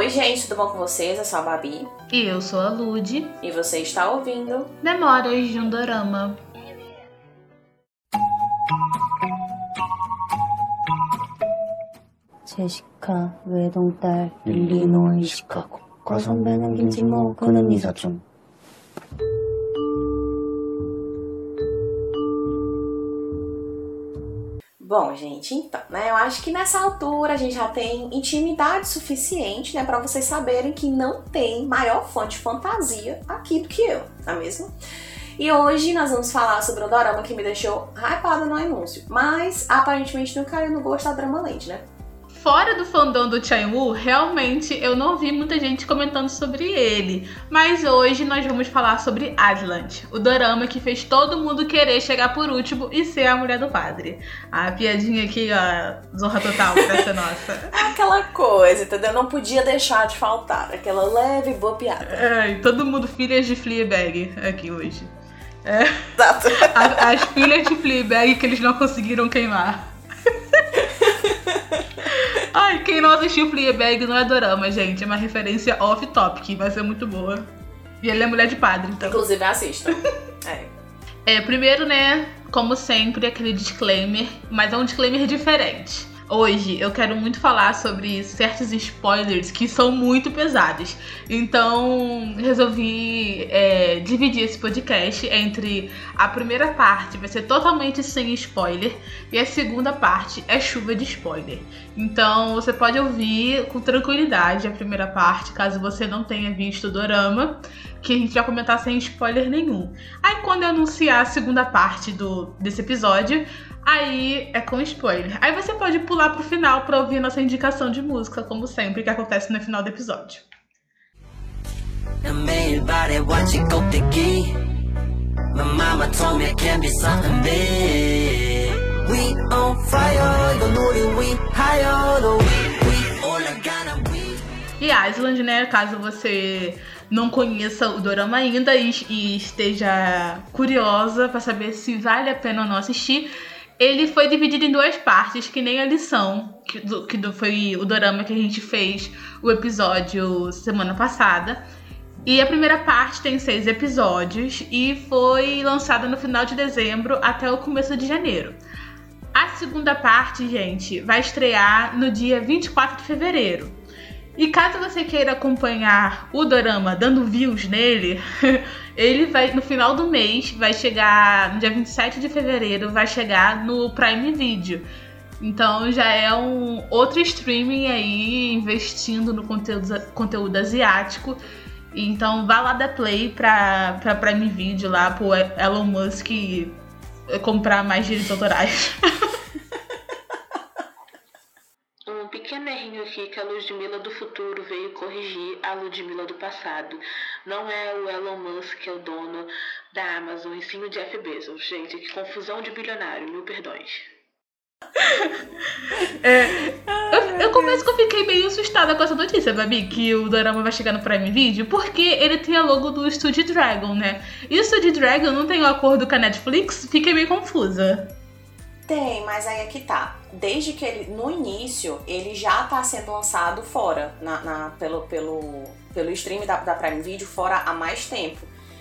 Oi, gente, tudo bom com vocês? Eu sou a Babi. E eu sou a Lud. E você está ouvindo Memórias de um Dorama. 제시카 외동딸 릴리노이 시카고 과선배는 김치모 그는 이사촌 Bom, gente, então, né? Eu acho que nessa altura a gente já tem intimidade suficiente, né, para vocês saberem que não tem maior fã de fantasia aqui do que eu, não é mesmo? E hoje nós vamos falar sobre o dorama que me deixou hypada no anúncio, mas aparentemente não caiu no gosto da Drama Land, né? Fora do fandom do Chang-woo, realmente eu não vi muita gente comentando sobre ele. Mas hoje nós vamos falar sobre Asland, o dorama que fez todo mundo querer chegar por último e ser a mulher do padre. A piadinha aqui, ó, zorra total pra ser nossa. Aquela coisa, entendeu? Não podia deixar de faltar. Aquela leve boa piada. É, todo mundo filhas de Fleabag aqui hoje. É. Exato. As, as filhas de Fleabag que eles não conseguiram queimar. Ai, quem não assistiu Fleabag não é dorama, gente. É uma referência off-topic, vai ser muito boa. E ele é mulher de padre, então. Inclusive, assista. é. É, primeiro, né, como sempre, aquele disclaimer, mas é um disclaimer diferente. Hoje eu quero muito falar sobre certos spoilers que são muito pesados. Então resolvi é, dividir esse podcast entre a primeira parte vai ser totalmente sem spoiler e a segunda parte é chuva de spoiler. Então você pode ouvir com tranquilidade a primeira parte, caso você não tenha visto o dorama que a gente vai comentar sem spoiler nenhum. Aí quando eu anunciar a segunda parte do, desse episódio, Aí é com spoiler. Aí você pode pular pro final pra ouvir nossa indicação de música, como sempre, que acontece no final do episódio. E Island, né? Caso você não conheça o dorama ainda e, e esteja curiosa para saber se vale a pena ou não assistir, ele foi dividido em duas partes, que nem a lição, que, do, que do, foi o dorama que a gente fez o episódio semana passada. E a primeira parte tem seis episódios e foi lançada no final de dezembro até o começo de janeiro. A segunda parte, gente, vai estrear no dia 24 de fevereiro. E caso você queira acompanhar o dorama dando views nele, ele vai no final do mês, vai chegar no dia 27 de fevereiro, vai chegar no Prime Video. Então já é um outro streaming aí investindo no conteúdo, conteúdo asiático. Então vá lá da Play pra, pra Prime Video lá pro Elon Musk comprar mais direitos autorais. que a Ludmilla do futuro veio corrigir a Ludmilla do passado. Não é o Elon Musk que é o dono da Amazon, e sim o Jeff Bezos. Gente, que confusão de bilionário, mil perdões. É, eu, eu confesso que eu fiquei meio assustada com essa notícia, Babi, que o Dorama vai chegar no Prime Video, porque ele tem a logo do Studio Dragon, né? E o Studio Dragon não tem o um acordo com a Netflix? Fiquei meio confusa. Tem, mas aí é que tá. Desde que ele, no início, ele já tá sendo lançado fora, na, na pelo, pelo, pelo stream da, da Prime Video, fora há mais tempo.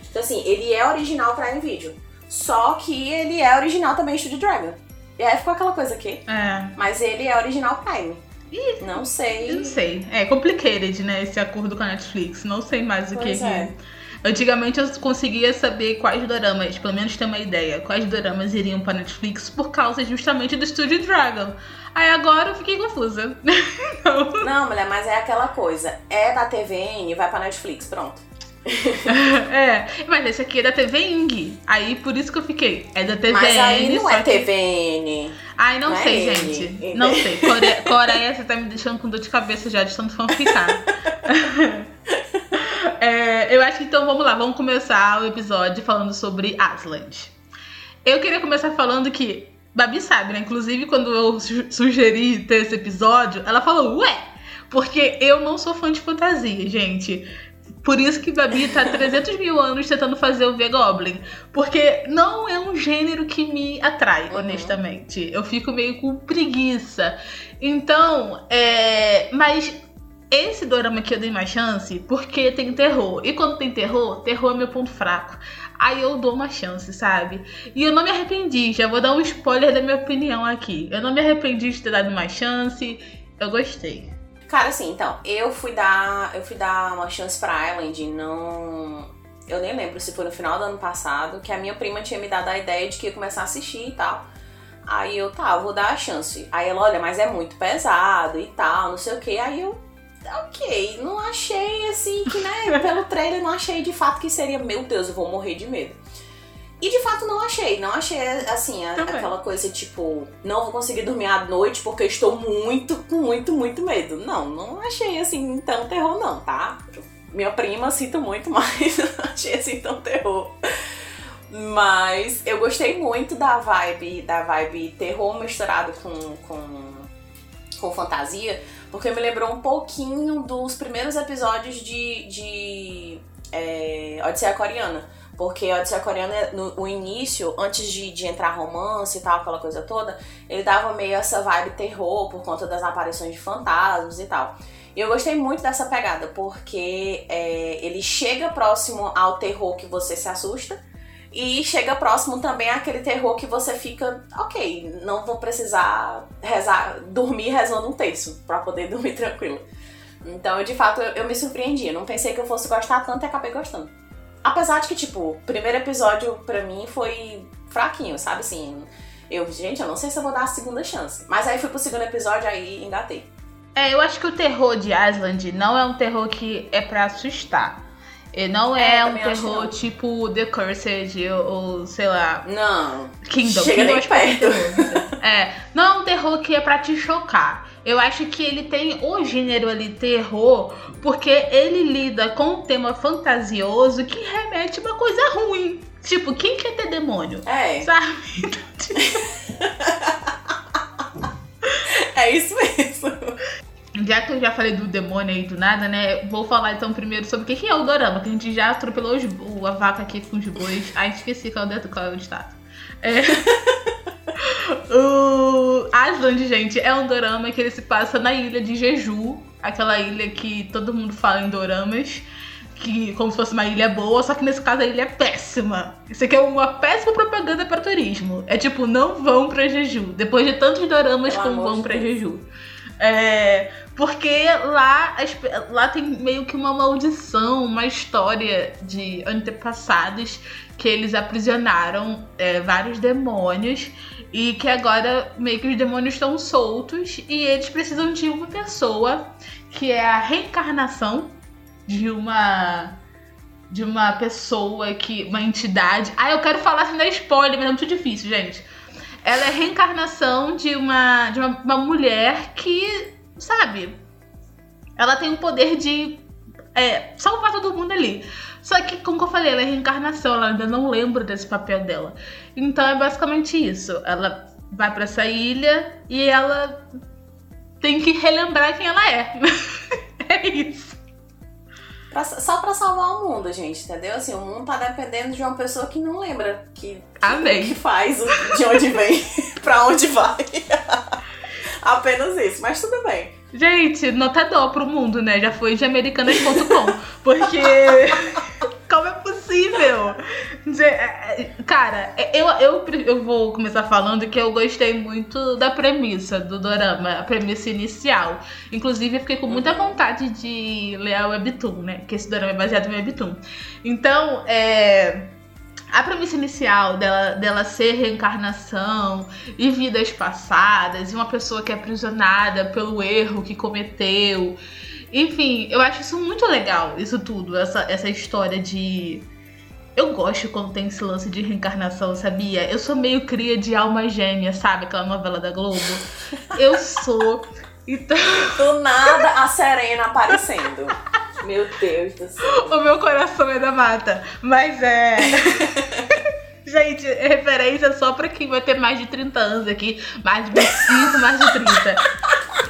Então, assim, ele é original Prime Video. Só que ele é original também Studio Dragon. E aí ficou aquela coisa aqui. É. Mas ele é original Prime. Ih, não sei. Não sei. É complicated, né? Esse acordo com a Netflix. Não sei mais o pois que. É. que... Antigamente eu conseguia saber quais doramas, pelo menos ter uma ideia, quais doramas iriam para Netflix por causa justamente do Studio Dragon. Aí agora eu fiquei confusa. não. não, mulher, mas é aquela coisa. É da TVN, vai pra Netflix, pronto. é, mas esse aqui é da TV Ing. Aí por isso que eu fiquei. É da TVN. Mas aí não é TVN. Ai, não, não é sei, é gente. Não sei. Coreia, Coreia, você tá me deixando com dor de cabeça já de tanto fanficar. É, eu acho que então vamos lá, vamos começar o episódio falando sobre Asland. Eu queria começar falando que Babi sabe, né? Inclusive, quando eu sugeri ter esse episódio, ela falou, ué, porque eu não sou fã de fantasia, gente. Por isso que Babi tá 300 mil anos tentando fazer o V-Goblin. Porque não é um gênero que me atrai, uhum. honestamente. Eu fico meio com preguiça. Então, é. Mas esse dorama aqui eu dei mais chance porque tem terror. E quando tem terror, terror é meu ponto fraco. Aí eu dou uma chance, sabe? E eu não me arrependi, já vou dar um spoiler da minha opinião aqui. Eu não me arrependi de ter dado uma chance, eu gostei. Cara, assim, então, eu fui dar. Eu fui dar uma chance pra Island, não. Eu nem lembro se foi no final do ano passado, que a minha prima tinha me dado a ideia de que ia começar a assistir e tal. Aí eu, tá, vou dar a chance. Aí ela, olha, mas é muito pesado e tal, não sei o que. Aí eu, ok, não achei assim, que né, pelo trailer não achei de fato que seria, meu Deus, eu vou morrer de medo. E de fato não achei, não achei assim, a, aquela coisa tipo, não vou conseguir dormir à noite porque eu estou muito, com muito, muito medo. Não, não achei assim tão terror não, tá? Minha prima sinto muito, mas não achei assim tão terror. Mas eu gostei muito da vibe, da vibe terror misturado com, com, com fantasia, porque me lembrou um pouquinho dos primeiros episódios de, de é, Odisseia Coreana. Porque Odisseia Coreana, no o início, antes de, de entrar romance e tal, aquela coisa toda, ele dava meio essa vibe terror por conta das aparições de fantasmas e tal. E eu gostei muito dessa pegada, porque é, ele chega próximo ao terror que você se assusta, e chega próximo também àquele terror que você fica, ok, não vou precisar rezar, dormir rezando um terço pra poder dormir tranquilo. Então, de fato, eu, eu me surpreendi. Eu não pensei que eu fosse gostar tanto e acabei gostando. Apesar de que, tipo, o primeiro episódio pra mim foi fraquinho, sabe assim? Eu, gente, eu não sei se eu vou dar a segunda chance. Mas aí fui pro segundo episódio, aí engatei. É, eu acho que o terror de Island não é um terror que é pra assustar. E não é, É, um terror tipo The Cursed ou, ou, sei lá, Não. Kingdom. Chega Kingdom nem é perto. terror. É, não é um terror que é pra te chocar. Eu acho que ele tem o gênero ali terror porque ele lida com um tema fantasioso que remete a uma coisa ruim. Tipo, quem quer ter demônio? É, Sabe? Então, tipo, é isso mesmo. Já que eu já falei do demônio aí do nada, né? Vou falar então primeiro sobre o que é o dorama, que a gente já atropelou os- o- a vaca aqui com os bois. Ai, esqueci qual é, qual é o estado. É. o Asland, gente, é um dorama que ele se passa na ilha de Jeju, aquela ilha que todo mundo fala em doramas. Que como se fosse uma ilha boa, só que nesse caso a ilha é péssima. Isso aqui é uma péssima propaganda para turismo. É tipo, não vão pra Jeju. Depois de tantos doramas Pelo como vão Deus. Jeju. É, porque lá, lá tem meio que uma maldição, uma história de antepassados que eles aprisionaram é, vários demônios e que agora meio que os demônios estão soltos e eles precisam de uma pessoa que é a reencarnação de uma de uma pessoa que uma entidade. Ah, eu quero falar sem dar spoiler, mas é muito difícil, gente. Ela é a reencarnação de uma de uma, uma mulher que, sabe, ela tem o poder de é, salvar todo mundo ali. Só que, como eu falei, ela é reencarnação, ela ainda não lembra desse papel dela. Então é basicamente isso. Ela vai pra essa ilha e ela tem que relembrar quem ela é. é isso. Pra- só pra salvar o mundo, gente, entendeu? Assim, o mundo tá dependendo de uma pessoa que não lembra que, que, que faz, de onde vem, pra onde vai. Apenas isso, mas tudo bem. Gente, nota dó pro mundo, né? Já foi de americanas.com. Porque. Como é possível? É, é, Cara, eu, eu, eu vou começar falando que eu gostei muito da premissa do dorama, a premissa inicial. Inclusive, eu fiquei com muita vontade de ler a Webtoon, né? Que esse dorama é baseado em Webtoon. Então, é. A premissa inicial dela, dela ser reencarnação e vidas passadas, e uma pessoa que é aprisionada pelo erro que cometeu. Enfim, eu acho isso muito legal, isso tudo, essa, essa história de. Eu gosto quando tem esse lance de reencarnação, sabia? Eu sou meio cria de alma gêmea, sabe? Aquela novela da Globo. Eu sou. Então, Do nada, a Serena aparecendo. Meu Deus do céu. o meu coração é da mata. Mas é. Gente, referência só pra quem vai ter mais de 30 anos aqui. Mais de 25, mais de 30.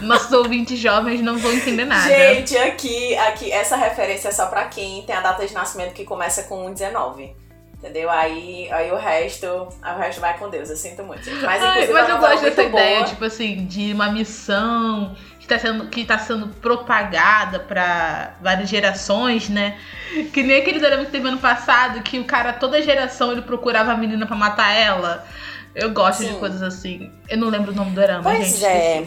Nossos ouvintes jovens não vão entender nada. Gente, aqui, aqui, essa referência é só pra quem tem a data de nascimento que começa com 19. Entendeu? Aí, aí o resto, o resto vai com Deus. Eu sinto muito. gente. Mas, Ai, mas eu gosto dessa ideia, boa. tipo assim, de uma missão. Tá sendo, que tá sendo propagada pra várias gerações, né? Que nem aquele drama que teve ano passado, que o cara, toda geração, ele procurava a menina pra matar ela. Eu gosto Sim. de coisas assim. Eu não lembro o nome do drama, Pois gente. é.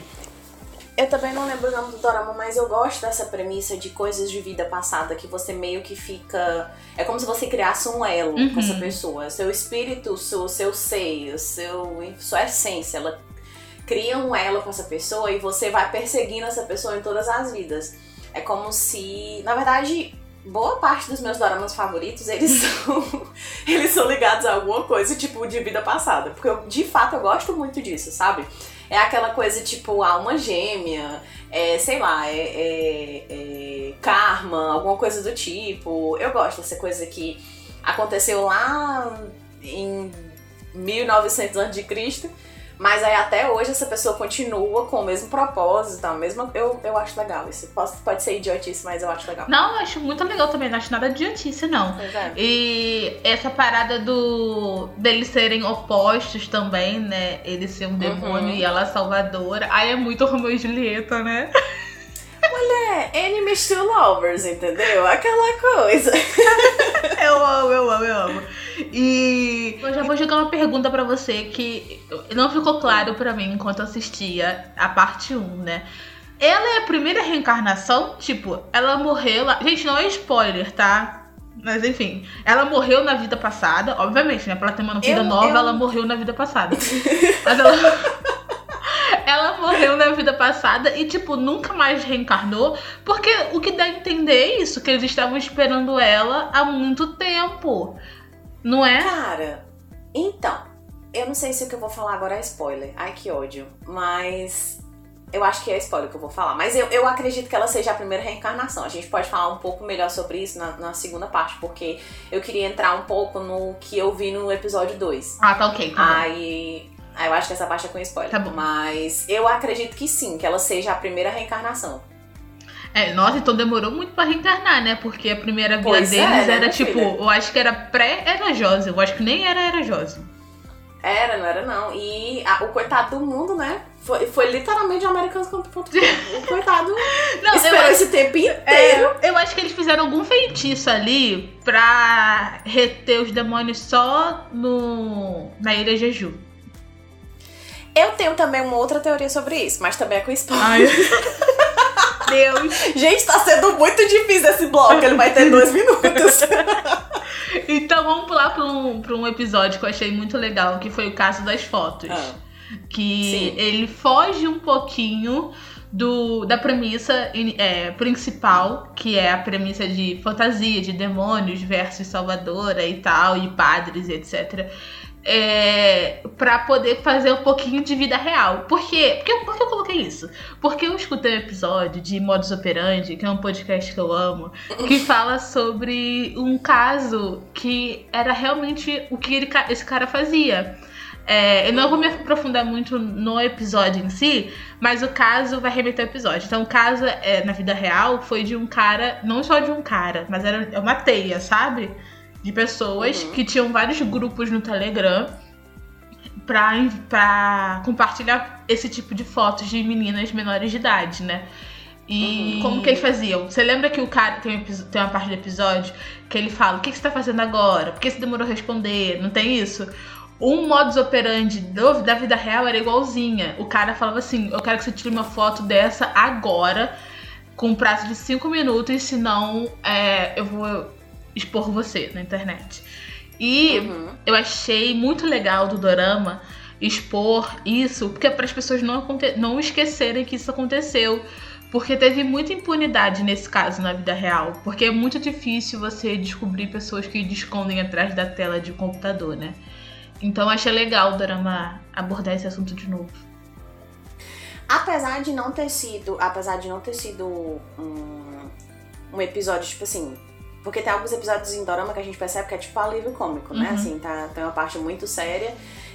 Eu também não lembro o nome do dorama, mas eu gosto dessa premissa de coisas de vida passada que você meio que fica. É como se você criasse um elo Uhum. com essa pessoa. Seu espírito, seu, seu ser, seu, sua essência, ela cria um elo com essa pessoa e você vai perseguindo essa pessoa em todas as vidas. É como se. Na verdade, boa parte dos meus doramas favoritos, eles são. eles são ligados a alguma coisa, tipo, de vida passada. Porque eu, de fato, eu gosto muito disso, sabe? É aquela coisa tipo alma gêmea, é, sei lá, é, é- é karma, alguma coisa do tipo. Eu gosto dessa coisa que aconteceu lá em 1900 a.C., mas aí até hoje essa pessoa continua com o mesmo propósito, a mesma. Eu, eu acho legal isso. Pode, pode ser idiotice, mas eu acho legal. Não, eu acho muito legal também, não acho nada idiotice, não. Pois é. E essa parada do deles serem opostos também, né? Ele ser um demônio Uhum. e ela salvadora. Aí é muito Romeu e Julieta, né? É, enemies to lovers, entendeu? Aquela coisa. Eu amo, eu amo, eu amo. E eu já vou jogar uma pergunta pra você que não ficou claro pra mim enquanto eu assistia a parte 1, né? Ela é a primeira reencarnação? Tipo, ela morreu lá. Gente, não é spoiler, tá? Mas enfim, ela morreu na vida passada, obviamente, né? Pra ela ter uma vida Eu- nova, eu- ela morreu na vida passada. Mas ela. Ela morreu na vida passada e, tipo, nunca mais reencarnou. Porque o que dá a entender é isso, que eles estavam esperando ela há muito tempo. Não é? Cara, então, eu não sei se o que eu vou falar agora é spoiler. Ai, que ódio. Mas eu acho que é spoiler que eu vou falar. Mas eu, eu acredito que ela seja a primeira reencarnação. A gente pode falar um pouco melhor sobre isso na, na segunda parte, porque eu queria entrar um pouco no que eu vi no episódio 2. Ah, tá ok. Tá. Aí. aí eu acho que essa parte é com spoiler. Tá bom. Mas eu acredito que sim, que ela seja a primeira reencarnação. É, nossa, então demorou muito pra reencarnar, né? Porque a primeira vida Pois é, deles né, era tipo, filha? eu acho que era pré-Erajosa. Eu acho que nem era Erajosa. Era, não era não. E a- o coitado do mundo, né? Foi, foi literalmente o americanos.com. O coitado Não, esperou eu, esse tempo inteiro. é, eu acho que eles fizeram algum feitiço ali pra reter os demônios só no na Ilha Jeju. Eu tenho também uma outra teoria sobre isso, mas também é com spoiler. Deus. Gente, tá sendo muito difícil esse bloco, ele vai ter dois minutos. Então vamos pular pra um, pra um episódio que eu achei muito legal, que foi o caso das fotos. Ah. que Sim. ele foge um pouquinho do, da premissa é, principal, que é a premissa de fantasia, de demônios versus salvadora e tal, e padres e etc. É, para poder fazer um pouquinho de vida real. Por quê? Por que, por que eu coloquei isso? Porque eu escutei um episódio de Modus Operandi, que é um podcast que eu amo, que fala sobre um caso que era realmente o que ele esse cara fazia. É, eu não vou me aprofundar muito no episódio em si, mas o caso vai remeter ao episódio. Então, o caso é, na vida real foi de um cara, não só de um cara, mas era é uma teia, sabe? De pessoas Uhum. que tinham vários grupos no Telegram pra, compartilhar esse tipo de fotos de meninas menores de idade, né? E Uhum. como que eles faziam? Você lembra que o cara tem, tem uma parte do episódio que ele fala: O que, que você tá fazendo agora? Por que você demorou a responder? Não tem isso? Um modus operandi do- da vida real era igualzinha. O cara falava assim: Eu quero que você tire uma foto dessa agora, com um prazo de 5 minutos, senão é, eu vou expor você na internet. E Uhum. eu achei muito legal do Dorama expor isso, porque é para as pessoas não, não esquecerem que isso aconteceu. Porque teve muita impunidade nesse caso na vida real. Porque é muito difícil você descobrir pessoas que escondem atrás da tela de computador, né? Então achei legal o Dorama abordar esse assunto de novo. Apesar de não ter sido. Apesar de não ter sido um, um episódio, tipo assim. Porque tem alguns episódios em Dorama que a gente percebe que é tipo alívio cômico, né? Uhum. Assim, tá, tem uma parte muito séria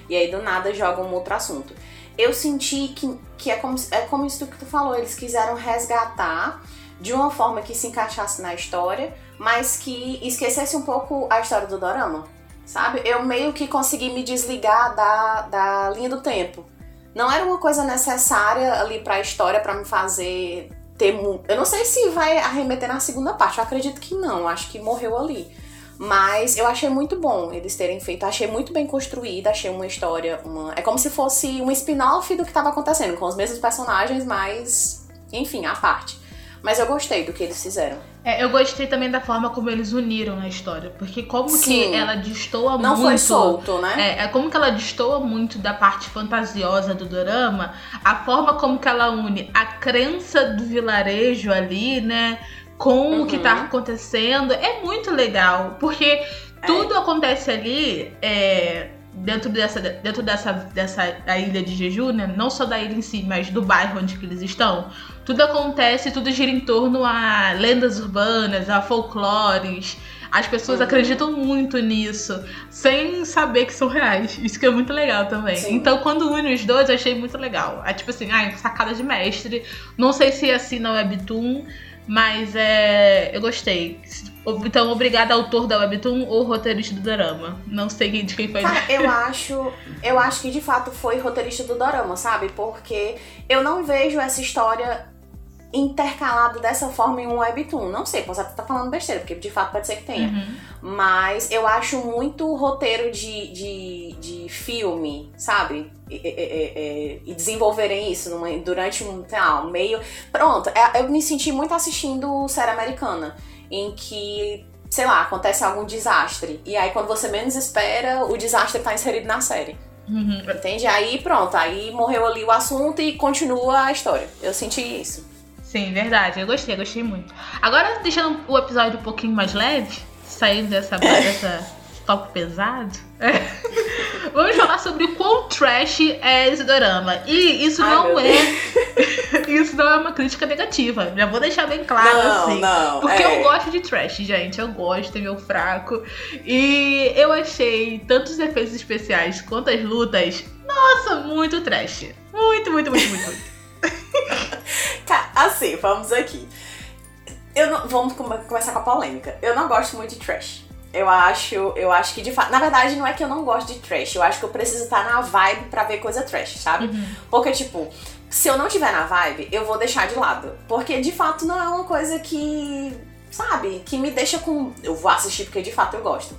e aí do nada joga um outro assunto. Eu senti que, que é, como, é como isso que tu falou, eles quiseram resgatar de uma forma que se encaixasse na história, mas que esquecesse um pouco a história do Dorama, sabe? Eu meio que consegui me desligar da, da linha do tempo. Não era uma coisa necessária ali pra história pra me fazer ter mu- Eu não sei se vai arremeter na segunda parte, eu acredito que não, acho que morreu ali. Mas eu achei muito bom eles terem feito, achei muito bem construída, achei uma história, uma... é como se fosse um spin-off do que tava acontecendo, com os mesmos personagens, mas enfim, à parte. Mas eu gostei do que eles fizeram. É, eu gostei também da forma como eles uniram a história. Porque como Sim. que ela destoa Não muito. foi solto, né? É, é como que ela destoa muito da parte fantasiosa do dorama, a forma como que ela une a crença do vilarejo ali, né, com o que Uhum. tá acontecendo, é muito legal, porque tudo acontece ali é, dentro dessa dentro dessa dessa da ilha de Jeju, né, não só da ilha em si, mas do bairro onde que eles estão. Tudo acontece, tudo gira em torno a lendas urbanas, a folclores. As pessoas Uhum. acreditam muito nisso, sem saber que são reais. Isso que é muito legal também. Sim. Então, quando une os dois, eu achei muito legal. É tipo assim, ai, sacada de mestre. Não sei se é assim na Webtoon, mas é. Eu gostei. Então, obrigada, autor da Webtoon ou roteirista do Dorama. Não sei de quem foi. Cara, eu acho, eu acho que de fato foi roteirista do Dorama, sabe? Porque eu não vejo essa história intercalada dessa forma em um webtoon. Não sei, posso até estar falando besteira, porque de fato pode ser que tenha. Uhum. Mas eu acho muito roteiro de, de, de filme, sabe? E, e- e- e- e desenvolverem isso numa- durante um, sei lá, um meio. Pronto, é- eu me senti muito assistindo série americana, em que, sei lá, acontece algum desastre. E aí, quando você menos espera, o desastre tá inserido na série. Uhum. Entende? Aí pronto, aí morreu ali o assunto e continua a história. Eu senti isso. Sim, verdade. Eu gostei, gostei muito. Agora, deixando o episódio um pouquinho mais leve, saindo dessa, dessa top pesado, vamos falar sobre o quão trash é esse dorama. E isso Ai, não é. isso não é uma crítica negativa. Já vou deixar bem claro não, assim. não. Porque é. eu gosto de trash, gente. Eu gosto, é meu fraco. E eu achei tanto os efeitos especiais quanto as lutas, nossa, muito trash. Muito, muito, muito, muito, muito. Ca- Assim, vamos aqui. Eu não, vamos come- começar com a polêmica. Eu não gosto muito de trash. Eu acho, eu acho que de fato. Na verdade, não é que eu não gosto de trash. Eu acho que eu preciso estar na vibe pra ver coisa trash, sabe? Uhum. Porque, tipo, se eu não tiver na vibe, eu vou deixar de lado. Porque de fato não é uma coisa que. Sabe? Que me deixa com. Eu vou assistir porque de fato eu gosto.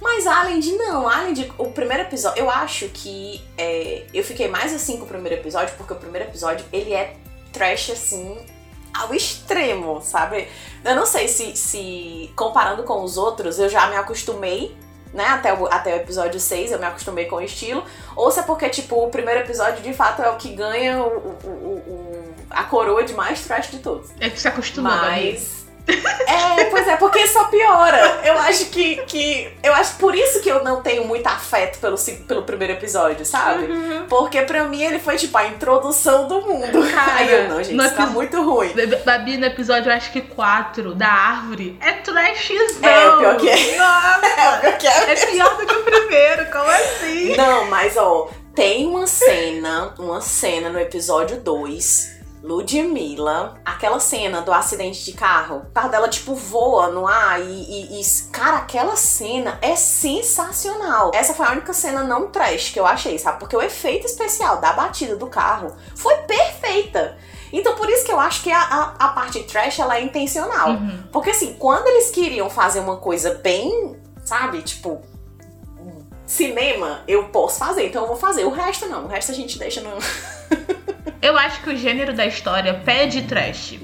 Mas além de não, além de. O primeiro episódio. Eu acho que. é, eu fiquei mais assim com o primeiro episódio, porque o primeiro episódio ele é trash assim. Ao extremo, sabe? Eu não sei se, se comparando com os outros, eu já me acostumei, né? Até o, até o episódio 6 eu me acostumei com o estilo. Ou se é porque, tipo, o primeiro episódio de fato é o que ganha o, o- o- a coroa de mais trash de todos. É que se acostumou, Gabi. Mas. É, pois é, porque só piora. Eu acho que, que. Eu acho por isso que eu não tenho muito afeto pelo, pelo primeiro episódio, sabe? Uhum. Porque pra mim ele foi tipo a introdução do mundo. Cara, Aí eu não, gente, isso tá muito ruim. Babi, no episódio, eu acho que 4, da árvore, é trashzão. É, pior que é. Nossa, Eu quero- é pior do que o primeiro, como assim? Não, mas ó, tem uma cena, uma cena no episódio 2, Ludmilla, aquela cena do acidente de carro, o carro dela tipo voa no ar e, e- e- cara, aquela cena é sensacional. Essa foi a única cena não trash que eu achei, sabe? Porque o efeito especial da batida do carro foi perfeita. Então por isso que eu acho que a, a, a parte trash ela é intencional. Uhum. Porque assim, quando eles queriam fazer uma coisa bem, sabe, tipo, cinema, eu posso fazer, então eu vou fazer. O resto não, o resto a gente deixa no. Eu acho que o gênero da história pede trash.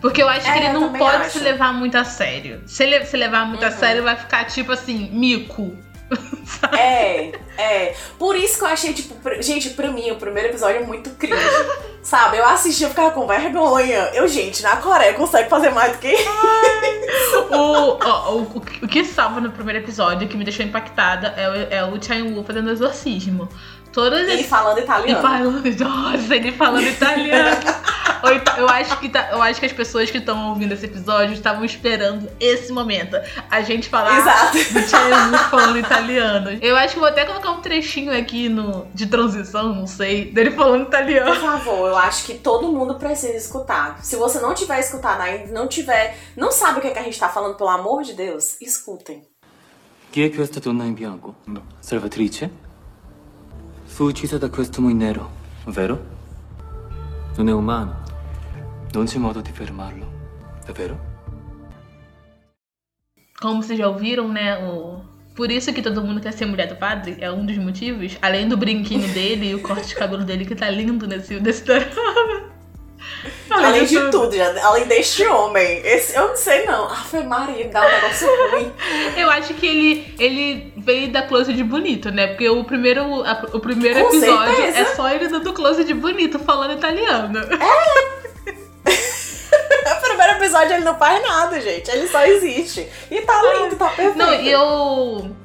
Porque eu acho É, que ele não pode acho. se levar muito a sério. Se ele se levar muito a Uhum. sério, vai ficar tipo assim, mico. É, é. Por isso que eu achei, tipo, pr- gente, pra mim, o primeiro episódio é muito cringe. Sabe? Eu assisti, eu ficava com vergonha. Eu, gente, na Coreia consegue fazer mais do que. o, o, o, que- o que salva no primeiro episódio, que me deixou impactada, é, o- é o Chan Wu fazendo exorcismo. Todas E as falando E italiano. falando, nossa, ele falando italiano. Então, eu, acho que tá- eu acho que as pessoas que estão ouvindo esse episódio estavam esperando esse momento. A gente falar Exato. do Chaimu falando italiano. Eu acho que vou até colocar um trechinho aqui no, de transição, não sei, dele falando italiano. Por favor, eu acho que todo mundo precisa escutar. Se você não tiver escutado ainda, não tiver. Não sabe o que, é que a gente tá falando, pelo amor de Deus, escutem. Chi è questa donna in bianco? Salvatrice? Fu uccisa da questo minero. vero? Non è umano. Non c'è modo di fermarlo. È vero? Como vocês já ouviram, né? O... Por isso que todo mundo quer ser mulher do padre, é um dos motivos. Além do brinquinho dele e o corte de cabelo dele, que tá lindo nesse, nesse drama. Além de tudo, já- além deste homem. Esse, eu não sei não. Ah, foi Maria, dá um negócio ruim. Eu acho que ele, ele veio da close de bonito, né? Porque o primeiro, a- o primeiro Com episódio certeza. é só ele dando close de bonito, falando italiano. No primeiro episódio ele não faz nada, gente. Ele só existe. E tá lindo, tá perfeito. Não, e eu.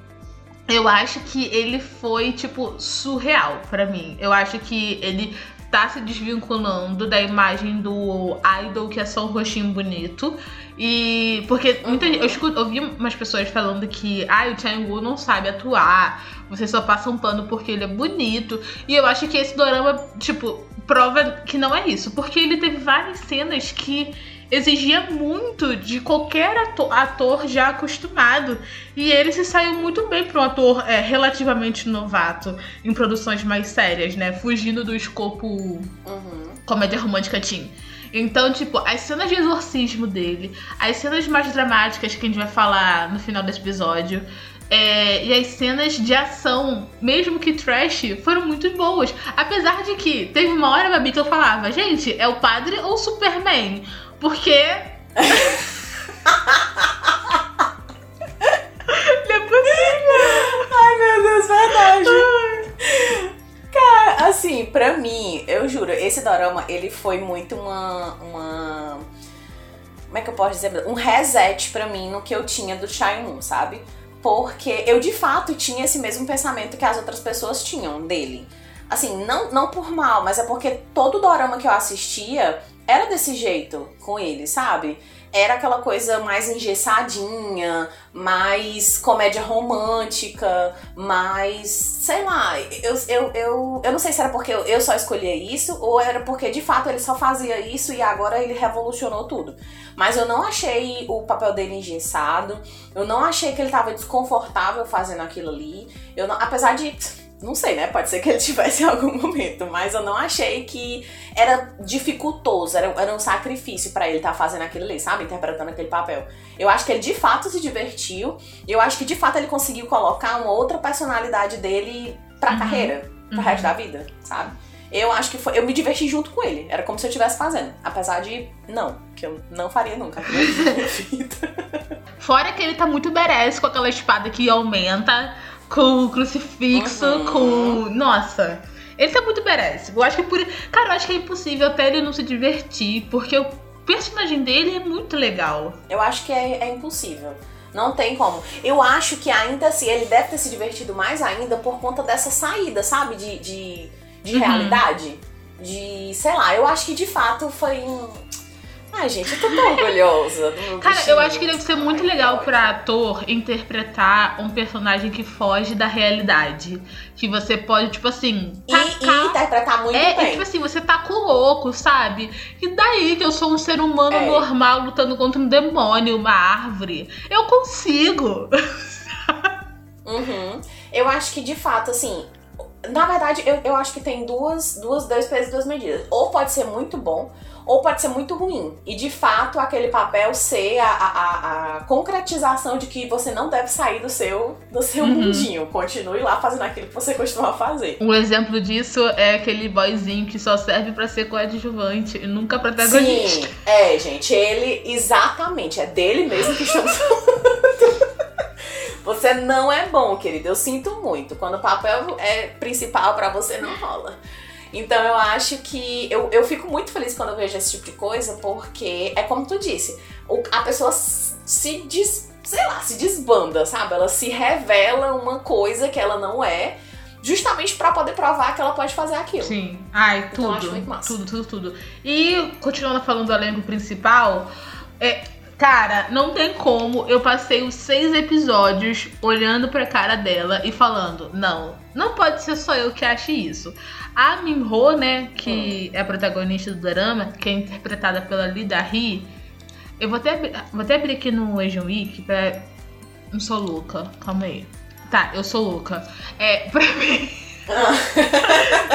Eu acho que ele foi, tipo, surreal pra mim. Eu acho que ele tá se desvinculando da imagem do idol que é só um rostinho bonito. E. Porque muita. Eu escuto, ouvi umas pessoas falando que ah, o Changu não sabe atuar, você só passa um pano porque ele é bonito. E eu acho que esse dorama, tipo, prova que não é isso. Porque ele teve várias cenas que exigia muito de qualquer ator, ator já acostumado. E ele se saiu muito bem para um ator é, relativamente novato em produções mais sérias, né? Fugindo do escopo Uhum. comédia romântica teen. Então, tipo, as cenas de exorcismo dele, as cenas mais dramáticas que a gente vai falar no final desse episódio, é, e as cenas de ação, mesmo que trash, foram muito boas. Apesar de que teve uma hora, Babi, que eu falava, gente, é o padre ou o Superman? Porque. Não é possível! Ai, meu Deus, verdade. Cara, assim, pra mim, eu juro, esse dorama, ele foi muito uma. uma como é que eu posso dizer? Um reset pra mim no que eu tinha do Shine sabe? Porque eu de fato tinha esse mesmo pensamento que as outras pessoas tinham dele. Assim, não, não por mal, mas é porque todo dorama que eu assistia era desse jeito com ele, sabe? Era aquela coisa mais engessadinha, mais comédia romântica, mais. sei lá. Eu, eu, eu, eu não sei se era porque eu, só escolhia isso ou era porque de fato ele só fazia isso e agora ele revolucionou tudo. Mas eu não achei o papel dele engessado, eu não achei que ele tava desconfortável fazendo aquilo ali. Eu não, apesar de. Não sei, né? Pode ser que ele tivesse em algum momento, mas eu não achei que era dificultoso, era, era um sacrifício pra ele estar fazendo aquilo ali, sabe? Interpretando aquele papel. Eu acho que ele de fato se divertiu, e eu acho que de fato ele conseguiu colocar uma outra personalidade dele pra Uhum. carreira, pro Uhum. resto da vida, sabe? Eu acho que foi. Eu me diverti junto com ele. Era como se eu estivesse fazendo. Apesar de. Não, que eu não faria nunca. Fora que ele tá muito badass com aquela espada que aumenta, com o crucifixo, Uhum. com. Nossa! Ele tá muito badass. Eu acho que por. Cara, eu acho que é impossível até ele não se divertir, porque o personagem dele é muito legal. Eu acho que é, é impossível. Não tem como. Eu acho que ainda assim, ele deve ter se divertido mais ainda por conta dessa saída, sabe? De, de, de Uhum. realidade. De, sei lá, eu acho que de fato foi um. Ai, gente, eu tô tão orgulhosa do Cara, eu acho que deve ser muito legal pra ator interpretar um personagem que foge da realidade. Que você pode, tipo assim, E, e interpretar muito É, e, bem. tipo assim, você tá com louco, sabe? E daí que eu sou um ser humano É. normal lutando contra um demônio, uma árvore. Eu consigo. Uhum. Eu acho que de fato, assim. Na verdade, eu, eu acho que tem duas, duas, dois pesos e duas medidas. Ou pode ser muito bom, ou pode ser muito ruim. E de fato, aquele papel ser a, a, a- concretização de que você não deve sair do seu, do seu Uhum. mundinho. Continue lá fazendo aquilo que você costuma fazer. Um exemplo disso é aquele boyzinho que só serve pra ser coadjuvante e nunca protagonista. Sim, é, gente, ele exatamente, é dele mesmo que estamos falando. Você não é bom, querido. Eu sinto muito. Quando o papel é principal pra você, não rola. Então eu acho que. Eu, eu fico muito feliz quando eu vejo esse tipo de coisa, porque é como tu disse, o- a pessoa se des, sei lá, se desbanda, sabe? Ela se revela uma coisa que ela não é, justamente pra poder provar que ela pode fazer aquilo. Sim. Ai, Então, eu acho tudo. muito massa. tudo, tudo, tudo. E continuando falando do elenco principal, é. Cara, não tem como. Eu passei os seis episódios olhando pra cara dela e falando: Não, não pode ser só eu que ache isso. A Minho, né, que é a protagonista do drama, que é interpretada pela Lida Ri. Eu vou até, abrir- vou até abrir aqui no Asian Week pra. Não sou louca, calma aí. Tá, eu sou louca. É, pra mim.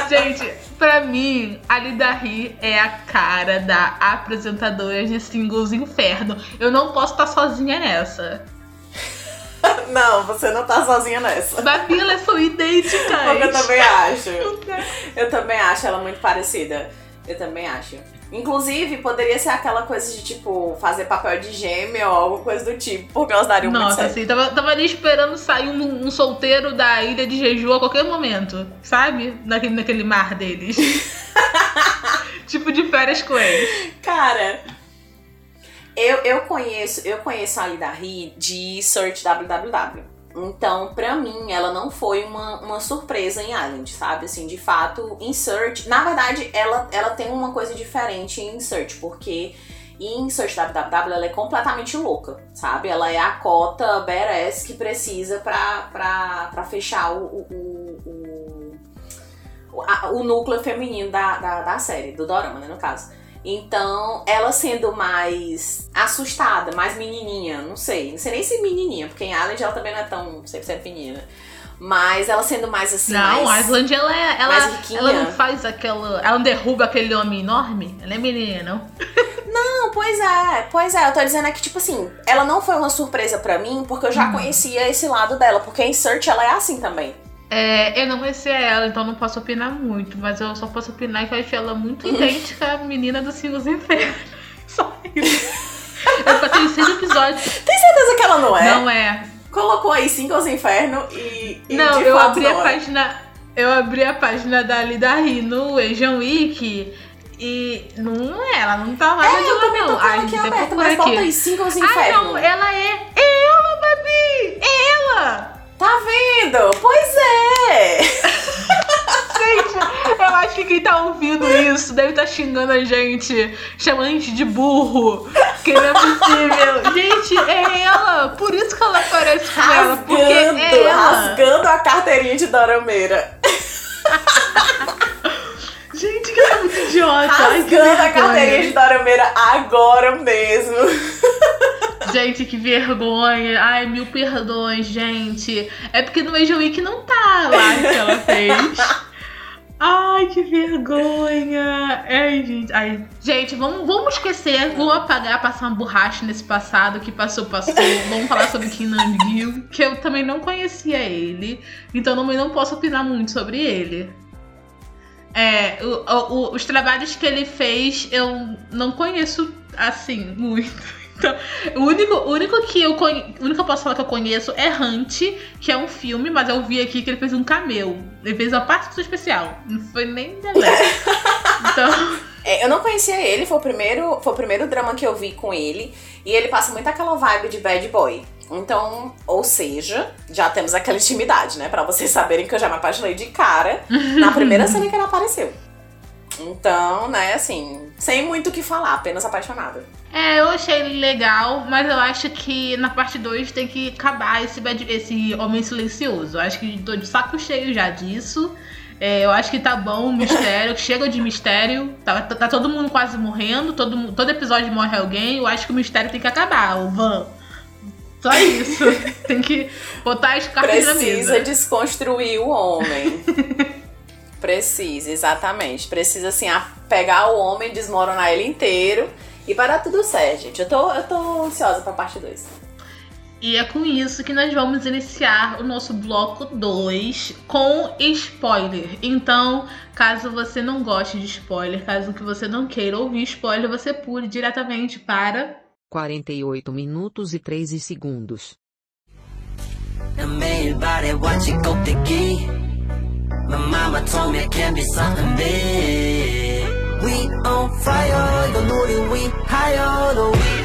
Gente, pra mim, a Lida Ri é a cara da apresentadora de Singles Inferno. Eu não posso estar sozinha nessa. Não, você não tá sozinha nessa. Babi, elas são idênticas. Porque eu também acho. Eu também acho ela muito parecida. Eu também acho. Inclusive, poderia ser aquela coisa de, tipo, fazer papel de gêmea ou alguma coisa do tipo, porque elas dariam muito Nossa, certo. assim, tava, tava ali esperando sair um, um solteiro da ilha de Jeju a qualquer momento, sabe? Naquele, naquele mar deles. tipo de férias com eles. Cara, eu, eu conheço, eu conheço a Lida Ri de Search WWW. Então, pra mim, ela não foi uma, uma surpresa em Island, sabe? Assim, de fato, em Search. Na verdade, ela, ela tem uma coisa diferente em Search, porque em Search WWW ela é completamente louca, sabe? Ela é a cota badass que precisa pra, pra fechar o, o, o, o, a- o núcleo feminino da, da, da série, do Dorama, né, no caso. Então, ela sendo mais assustada, mais menininha, não sei. Não sei nem se menininha, porque em Island ela também não é tão 100% menina. Mas ela sendo mais assim. não, a mais... Island, ela, é, ela, mais riquinha. ela não faz aquela. Ela não derruba aquele homem enorme? Ela é menina, não? Não, pois é, pois é. Eu tô dizendo é que, tipo assim, ela não foi uma surpresa pra mim, porque eu já Hum. conhecia esse lado dela. Porque em Search ela é assim também. É, eu não conhecia ela, então não posso opinar muito, mas eu só posso opinar que eu achei ela muito idêntica à menina do Singles Inferno. Só isso. Eu passei seis episódios. Tem certeza que ela não é? Não é. Colocou aí Singles Inferno e. e Não, eu abri a não é. página. Eu abri a página da Lida Ri no Asian Week e não é, ela não tá mais É, eu também não. Ai, aqui aberta, mas bota aqui. aí Singles Ah, Inferno. não, ela é. É ela, Babi! É ela! Tá vendo? Pois é! Gente, eu acho que quem tá ouvindo isso deve estar xingando a gente, chamando a gente de burro, que não é possível. Gente, é ela! Por isso que ela parece com ela, porque Rasgando, é ela. rasgando a carteirinha de dorameira. Gente, que ela é muito idiota. Ai, Rasgando a vergonha. carteirinha de dorameira agora mesmo. Gente, que vergonha. Ai, mil perdões, gente. É porque no Asian Week não tá lá que ela fez. Ai, que vergonha. Ai, gente. Ai. Gente, vamos, vamos esquecer. Vamos apagar, passar uma borracha nesse passado que passou, passou. vamos falar sobre Kim Nam-gil, que eu também não conhecia ele. Então também não posso opinar muito sobre ele. É, o- o- os trabalhos que ele fez eu não conheço assim muito. Então, o único, o único que eu conhe... o único que eu posso falar que eu conheço é Hunt, que é um filme, mas eu vi aqui que ele fez um cameo. Ele fez uma participação especial. Não foi nem delé. Então, É, eu não conhecia ele, foi o, primeiro, foi o primeiro drama que eu vi com ele. E ele passa muito aquela vibe de bad boy. Então, ou seja, já temos aquela intimidade, né? Pra vocês saberem que eu já me apaixonei de cara na primeira cena que ele apareceu. Então, né, assim, sem muito o que falar, apenas apaixonada. é, eu achei legal, mas eu acho que na parte 2 tem que acabar esse, bad- esse homem silencioso. Eu acho que tô de saco cheio já disso. É, eu acho que tá bom o mistério, chega de mistério. Tá, tá- tá todo mundo quase morrendo, todo, todo episódio morre alguém. Eu acho que o mistério tem que acabar, o Van. Só isso. tem que botar as cartas na Precisa mesa. desconstruir o homem. Precisa, exatamente. Precisa, assim, a- pegar o homem, desmoronar ele inteiro e vai dar tudo certo, gente. Eu tô, eu tô ansiosa pra parte 2. E é com isso que nós vamos iniciar o nosso bloco 2 com spoiler. Então, caso você não goste de spoiler, caso que você não queira ouvir spoiler, você pule diretamente para 48 minutos e 13 segundos. My mama told me can be something big We on fire, we higher We,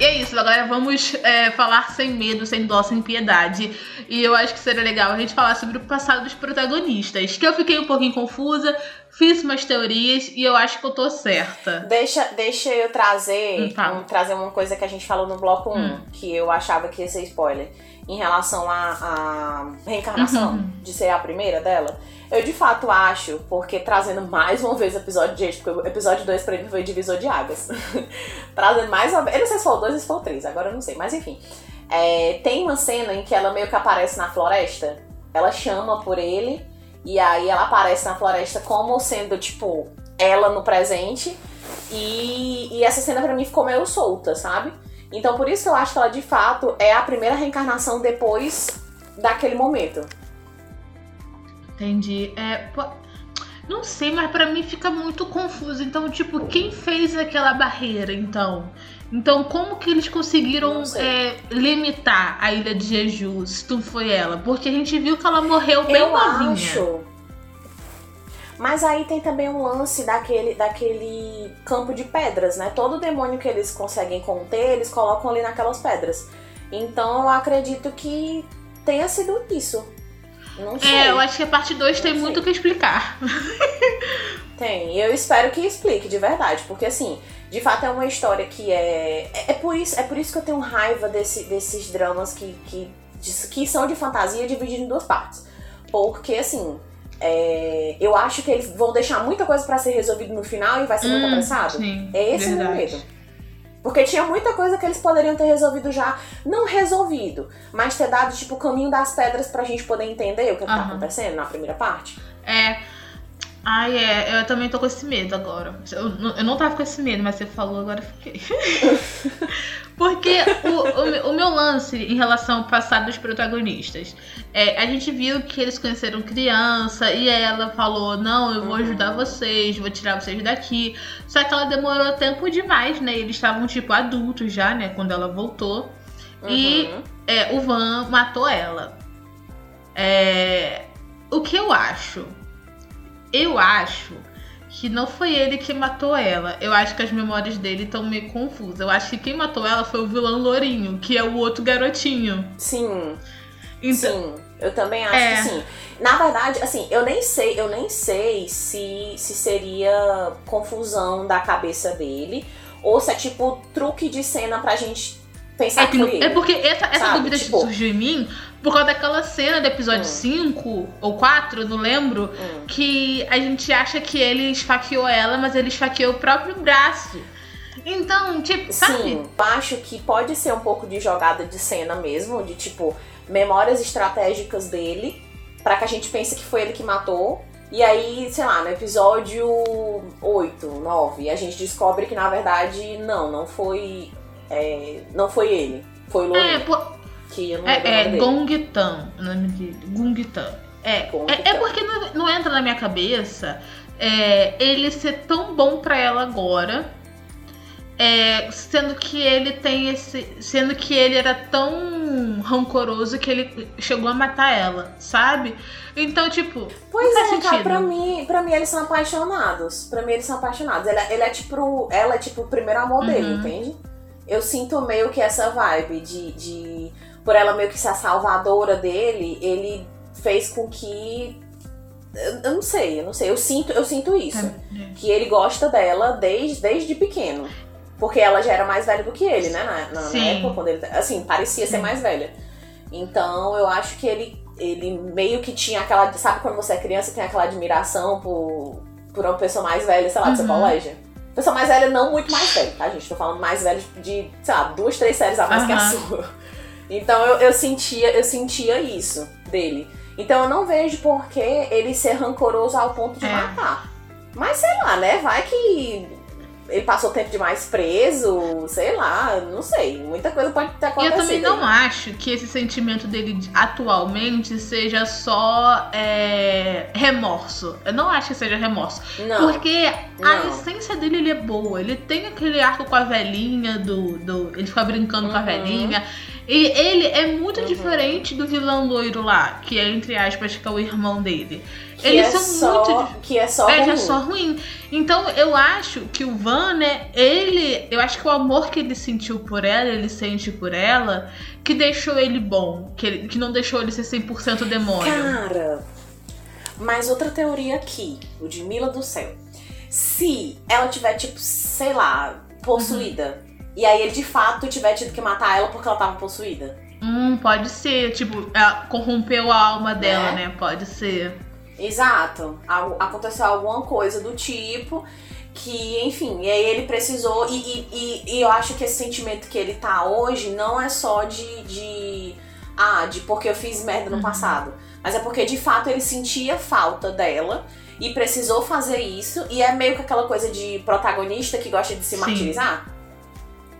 e é isso, agora vamos é, falar sem medo, sem dó, sem piedade. E eu acho que seria legal a gente falar sobre o passado dos protagonistas. Que eu fiquei um pouquinho confusa, fiz umas teorias e eu acho que eu tô certa. Deixa, deixa eu trazer, hum, tá. um, trazer uma coisa que a gente falou no bloco 1, hum. que eu achava que ia ser spoiler em relação à reencarnação, Uhum. de ser a primeira dela. Eu de fato acho, porque trazendo mais uma vez o episódio de gente, porque o episódio 2 pra mim foi divisor de águas. trazendo mais uma vez. Eu não sei se foi o 2 ou se foi o 3, agora eu não sei, mas enfim. É, tem uma cena em que ela meio que aparece na floresta. ela chama por ele e aí ela aparece na floresta como sendo, tipo, ela no presente. E, e essa cena pra mim ficou meio solta, sabe? Então por isso que eu acho que ela de fato é a primeira reencarnação depois daquele momento. Entendi. É, pô, não sei, mas pra mim fica muito confuso. Então, tipo, quem fez aquela barreira, então? Então, como que eles conseguiram é, limitar a Ilha de Jeju, se não foi ela? Porque a gente viu que ela morreu bem eu novinha. acho. Mas aí tem também um lance daquele, daquele campo de pedras, né? Todo demônio que eles conseguem conter, eles colocam ali naquelas pedras. Então eu acredito que tenha sido isso. Não sei. É, eu acho que a parte 2 tem Não muito sei. o que explicar. Tem, e eu espero que explique de verdade, porque assim, de fato é uma história que é. É, é por, isso, é por isso que eu tenho raiva desse- desses dramas que, que, que são de fantasia divididos em duas partes. Porque assim, é, eu acho que eles vão deixar muita coisa pra ser resolvido no final e vai ser muito Hum, apressado. Sim, É esse o meu verdade. medo. Porque tinha muita coisa que eles poderiam ter resolvido já, não resolvido, mas ter dado tipo o caminho das pedras pra gente poder entender o que, que tá acontecendo na primeira parte. É. Ai, é, eu também tô com esse medo agora. Eu, não- eu não tava com esse medo, mas você falou, agora eu fiquei. Porque o, o, meu- o meu lance em relação ao passado dos protagonistas, é, a gente viu que eles conheceram criança e ela falou: Não, eu vou Uhum. ajudar vocês, vou tirar vocês daqui. Só que ela demorou tempo demais, né? Eles estavam, tipo, adultos já, né? Quando ela voltou. E Uhum. é, o Van matou ela. É, o que eu acho? Eu acho que não foi ele que matou ela. Eu acho que as memórias dele estão meio confusas. Eu acho que quem matou ela foi o vilão Lourinho, que é o outro garotinho. Sim, Então, sim, eu também acho É. que sim. Na verdade, assim, eu nem sei, eu nem sei se, se seria confusão da cabeça dele ou se é tipo truque de cena pra gente pensar é, foi ele. é porque essa, essa Sabe, dúvida tipo- surgiu em mim por causa daquela cena do episódio Hum. 5 ou 4, não lembro, Hum. que a gente acha que ele esfaqueou ela, mas ele esfaqueou o próprio braço. Então, tipo, sabe? Sim, eu acho que pode ser um pouco de jogada de cena mesmo, de tipo, memórias estratégicas dele, pra que a gente pense que foi ele que matou. E aí, sei lá, no episódio 8, 9, a gente descobre que na verdade não, não foi. É, não foi ele. Foi o É, pô, que eu não é, é nome dele. Gong Tan, o nome dele. Gung Tan. É, Gong é, é porque não, não entra na minha cabeça é, ele ser tão bom pra ela agora. é, sendo que ele tem esse. Sendo que ele era tão rancoroso que ele chegou a matar ela, sabe? Então, tipo. Pois é, cara, sentido. pra mim, pra mim eles são apaixonados. Pra mim eles são apaixonados. Ele, é- ele é tipo. Ela é tipo o primeiro amor dele, Uhum. entende? Eu sinto meio que essa vibe de, de. Por ela meio que ser a salvadora dele, ele fez com que. Eu, não sei, eu não sei. Eu sinto, eu sinto isso. É. Que ele gosta dela desde, desde pequeno. Porque ela já era mais velha do que ele, né? Na, na- na época, quando ele. Assim, parecia ser Sim. mais velha. Então eu acho que ele, ele meio que tinha aquela. Sabe quando você é criança e tem aquela admiração por, por uma pessoa mais velha, sei lá, do seu Uhum. colégio? Pessoa mais velha, não muito mais velha, tá, gente? Tô falando mais velha de, sei lá, duas, três séries a mais que a sua. Então eu, eu sentia, eu sentia isso dele. Então eu não vejo por que ele ser rancoroso ao ponto de É. matar. Mas sei lá, né? Vai que ele passou tempo demais preso, sei lá, não sei. Muita coisa pode ter E eu acontecido. também não aí. acho que esse sentimento dele de- atualmente seja só é, remorso. Eu não acho que seja remorso. Não. Porque a não. essência dele ele é boa. Ele tem aquele arco com a velhinha, do, do ele fica brincando com a Uhum. velhinha. E ele é muito Uhum. diferente do vilão loiro lá, que é, entre aspas, que é o irmão dele. Que Eles é são só, muito Que é só é, ruim. é só ruim. Então eu acho que o Van, né, ele. Eu acho que o amor que ele sentiu por ela, ele sente por ela, que deixou ele bom. Que, ele- que não deixou ele ser 100% demônio. Cara, mas outra teoria aqui, o de Mila do Céu. Se ela tiver, tipo, sei lá, possuída, e aí ele de fato tiver tido que matar ela porque ela tava possuída. Hum, pode ser. Tipo, ela corrompeu a alma dela, Né? né? Pode ser. Exato. Aconteceu alguma coisa do tipo que, enfim, e aí ele precisou. E, e, e- e eu acho que esse sentimento que ele tá hoje não é só de. de ah, de porque eu fiz merda no Uhum. passado. Mas é porque de fato ele sentia falta dela e precisou fazer isso. E é meio que aquela coisa de protagonista que gosta de se Sim. martirizar.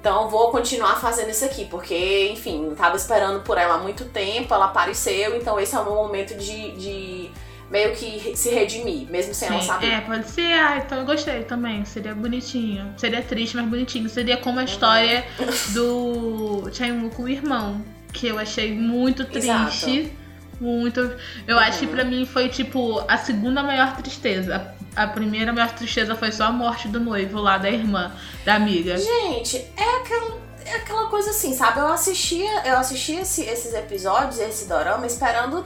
Então vou continuar fazendo isso aqui, porque, enfim, tava esperando por ela há muito tempo, ela apareceu, então esse é o meu momento de, de meio que se redimir, mesmo sem ela Sim, saber. é, pode ser. Ah, então eu gostei também. Seria bonitinho. Seria triste, mas bonitinho. Seria como Uhum. a história do Chainwoo com o irmão. Que eu achei muito triste. Muito. Eu acho que Uhum. pra mim foi tipo a segunda maior tristeza. A a primeira maior tristeza foi só a morte do noivo lá da irmã, da amiga. Gente, é aquela, é aquela coisa assim, sabe? Eu assistia, eu assistia esse- esses episódios, esse dorama, esperando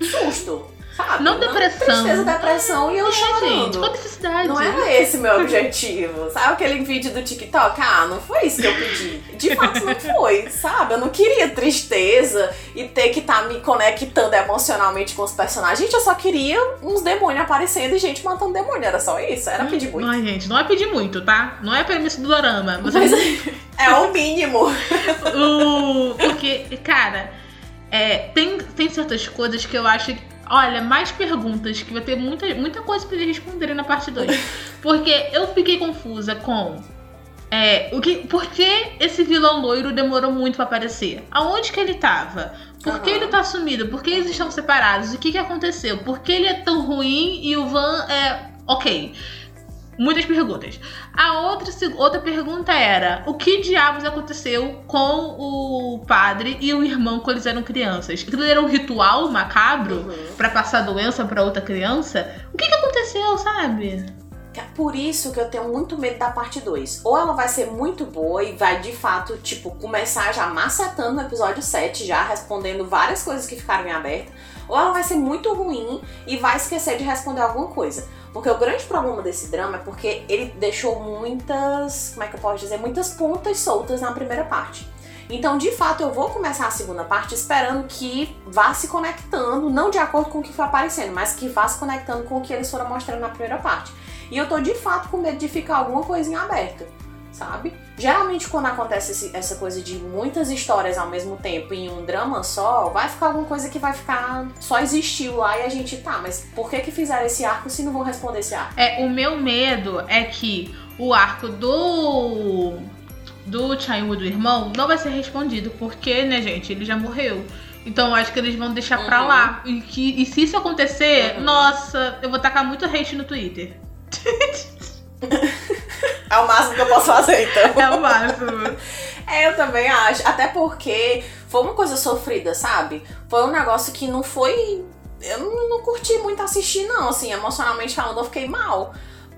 susto, sabe? Não depressão. Tristeza, depressão e eu É, gente, chorando. qual necessidade? Não era esse meu objetivo. Sabe aquele vídeo do TikTok? Ah, não foi isso que eu pedi. De fato, não foi, sabe? Eu não queria tristeza e ter que estar me conectando emocionalmente com os personagens. Gente, eu só queria uns demônios aparecendo e gente matando demônio. Era só isso. Era pedir muito. Ai, gente, não é pedir muito, tá? Não é a premissa do dorama. Você Mas é o mínimo. o, porque, cara, é, tem, tem certas coisas que eu acho que. Olha, mais perguntas, que vai ter muita, muita coisa pra eles responderem na parte 2. Porque eu fiquei confusa com. É, o que, por que esse vilão loiro demorou muito pra aparecer? Aonde que ele tava? Por que Aham. ele tá sumido? Por que eles estão separados? O que que aconteceu? Por que ele é tão ruim e o Van é ok? Muitas perguntas. A outra, outra pergunta era: o que diabos aconteceu com o padre e o irmão quando eles eram crianças? Aquilo era um ritual macabro Uhum. pra passar doença pra outra criança? O que que aconteceu, sabe? É por isso que eu tenho muito medo da parte 2. Ou ela vai ser muito boa e vai de fato, tipo, começar já macetando no episódio 7, já respondendo várias coisas que ficaram em aberto. Ou ela vai ser muito ruim e vai esquecer de responder alguma coisa. Porque o grande problema desse drama é porque ele deixou muitas, como é que eu posso dizer, muitas pontas soltas na primeira parte. Então, de fato, eu vou começar a segunda parte esperando que vá se conectando, não de acordo com o que foi aparecendo, mas que vá se conectando com o que eles foram mostrando na primeira parte. E eu tô de fato com medo de ficar alguma coisinha aberta, sabe? Geralmente quando acontece esse- essa coisa de muitas histórias ao mesmo tempo em um drama só, vai ficar alguma coisa que vai ficar só existiu lá e a gente tá, mas por que que fizeram esse arco se não vão responder esse arco? É, o meu medo é que o arco do do Chainwoo do irmão não vai ser respondido, porque, né, gente, ele já morreu. Então eu acho que eles vão deixar pra Uhum. lá. E, que, e se isso acontecer, Uhum. nossa, eu vou tacar muito hate no Twitter. É o máximo que eu posso fazer então. É o máximo. É, eu também acho. Até porque foi uma coisa sofrida, sabe? Foi um negócio que não foi. Eu não, não curti muito assistir, não. Assim, emocionalmente falando, eu fiquei mal.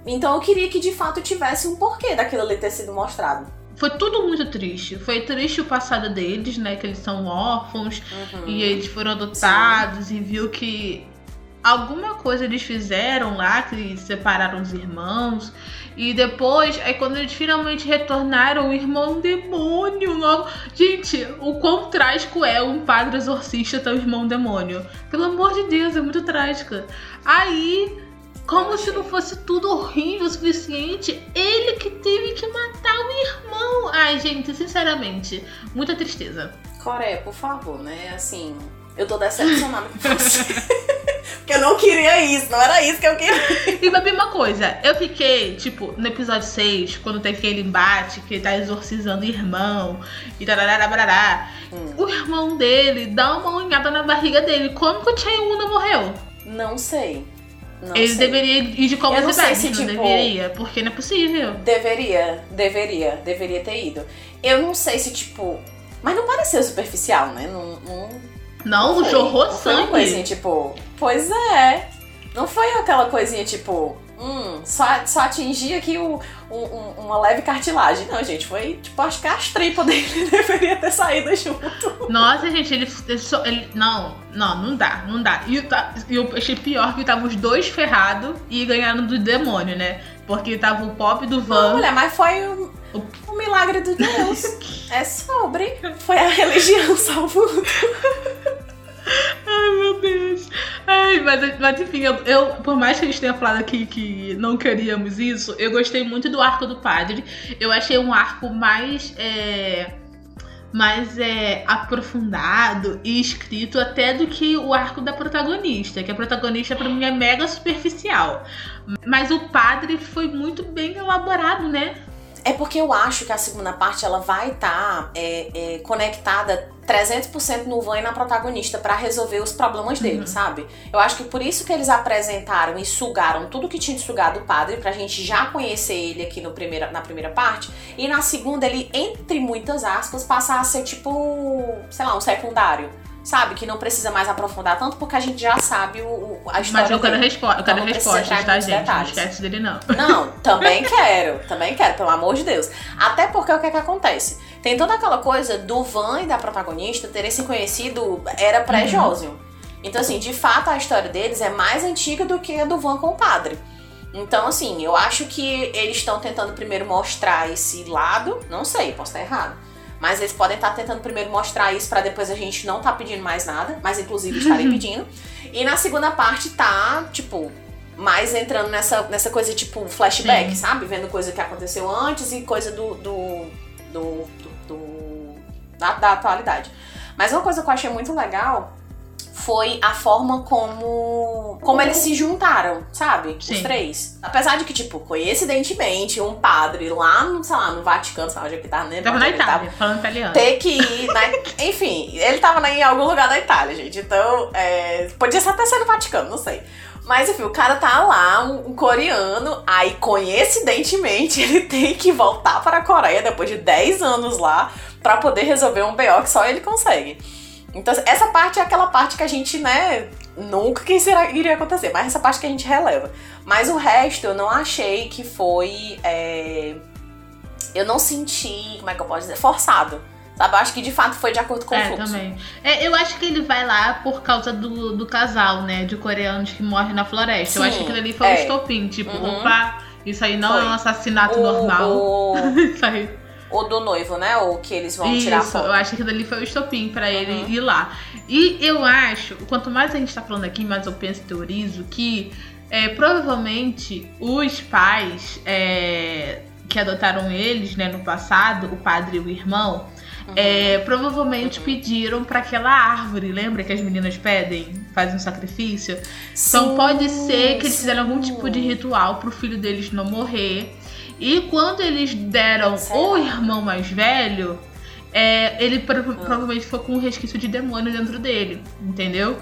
Então eu queria que de fato tivesse um porquê daquilo ali ter sido mostrado. Foi tudo muito triste. Foi triste o passado deles, né? Que eles são órfãos Uhum. e eles foram adotados e viu que alguma coisa eles fizeram lá, que separaram os irmãos. E depois, aí quando eles finalmente retornaram, o irmão demônio logo. Gente, o quão trágico é um padre exorcista ter um irmão demônio. Pelo amor de Deus, é muito trágico. Aí. Como se não fosse tudo horrível o suficiente, ele que teve que matar o irmão. Ai, gente, sinceramente, muita tristeza. Coreia, por favor, né? Assim, eu tô decepcionada com você. Porque eu não queria isso, não era isso que eu queria. E Babi, uma coisa, eu fiquei, tipo, no episódio 6, quando tem aquele embate que ele tá exorcizando o irmão e tarará, barará, Hum. o irmão dele dá uma unhada na barriga dele. Como que o Chaeun não morreu? Não sei. Não ele sei. deveria ir de não e se, não tipo- deveria, porque não é possível. Deveria, deveria, deveria ter ido. Eu não sei se, tipo. Mas não pareceu superficial, né? Não, não, Não, foi. jorrou não foi uma coisinha, sangue. tipo. Pois é. Não foi aquela coisinha, tipo. Hum, só, só atingir aqui o, um- um- uma leve cartilagem. Não, gente, foi, tipo, acho que as tripas dele deveria ter saído junto. Nossa, gente, ele, ele, só- ele- Não, não, não dá, não dá. E eu, e eu achei pior que tava os dois ferrados e ganharam do demônio, né? Porque tava o pop do Van. Olha, mas foi um milagre de Deus. é sobre. Foi a religião salvando. Ai, meu Deus. Ai, mas, mas enfim, eu, eu- por mais que a gente tenha falado aqui que não queríamos isso, eu gostei muito do arco do padre. Eu achei um arco mais. é, mais é, aprofundado e escrito até do que o arco da protagonista, que a protagonista pra mim é mega superficial. Mas o padre foi muito bem elaborado, né? É porque eu acho que a segunda parte ela vai estar é, é, conectada 300% no Van e na protagonista pra resolver os problemas dele, sabe? Eu acho que por isso que eles apresentaram e sugaram tudo que tinha de sugar do padre pra gente já conhecer ele aqui no primeira, na primeira parte. E na segunda ele, entre muitas aspas, passa a ser tipo, sei lá, um secundário. Sabe? Que não precisa mais aprofundar tanto porque a gente já sabe o, o- a história Mas eu quero, dele. respo eu Então quero não respostas, tá, gente? Não detalhes. esquece dele, não. Não, também quero, também quero, pelo amor de Deus. Até porque o que é que acontece? Tem toda aquela coisa do Van e da protagonista terem se conhecido era pré-Jósio. Então, assim, de fato a história deles é mais antiga do que a do Van com o padre. Então, assim, eu acho que eles estão tentando primeiro mostrar esse lado, não sei, posso estar errado. Mas eles podem estar tentando primeiro mostrar isso pra depois a gente não tá pedindo mais nada, mas inclusive estarem pedindo. E na segunda parte tá, tipo, mais entrando nessa, nessa coisa tipo flashback, Sim. sabe? Vendo coisa que aconteceu antes e coisa do. do. do. do- do- da, da atualidade. Mas uma coisa que eu achei muito legal foi a forma como. como eles se juntaram, sabe? Os Sim. três. Apesar de que, tipo, coincidentemente, um padre lá no, sei lá, no Vaticano, sei lá onde é que tá, né? Tava na Onde ele tava, Itália, falando italiano. ter que ir, né? Enfim, ele tava em algum lugar da Itália, gente. Então, é, podia até ser no Vaticano, não sei. Mas enfim, o cara tá lá, um, um coreano, aí coincidentemente ele tem que voltar para a Coreia depois de 10 anos lá pra poder resolver um BO que só ele consegue. Então, essa parte é aquela parte que a gente, né, nunca que irá- iria acontecer, mas essa parte que a gente releva. Mas o resto eu não achei que foi. é, Eu não senti, como é que eu posso dizer, forçado. Sabe? Eu acho que de fato foi de acordo com o É, fluxo. também. É, eu acho que ele vai lá por causa do, do casal, né? De coreanos que morrem na floresta. eu Sim, acho que aquilo ali foi é. um estopim. Tipo, Uhum. opa, isso aí não Foi. é um assassinato O- normal. O, Isso aí. O do noivo, né? O que eles vão tirar Isso, foto. eu acho que aquilo ali foi o estopim pra ele Uhum. ir lá. E eu acho, quanto mais a gente tá falando aqui, mais eu penso e teorizo que é, provavelmente os pais é, que adotaram eles, né, no passado, o padre e o irmão, Uhum. é, provavelmente pediram pra aquela árvore, lembra que as meninas pedem, fazem um sacrifício? Então Sim, pode ser que eles fizeram algum tipo de ritual pro filho deles não morrer. E quando eles deram Será? o irmão mais velho, é, ele prova- Ah. provavelmente ficou com um resquício de demônio dentro dele, entendeu?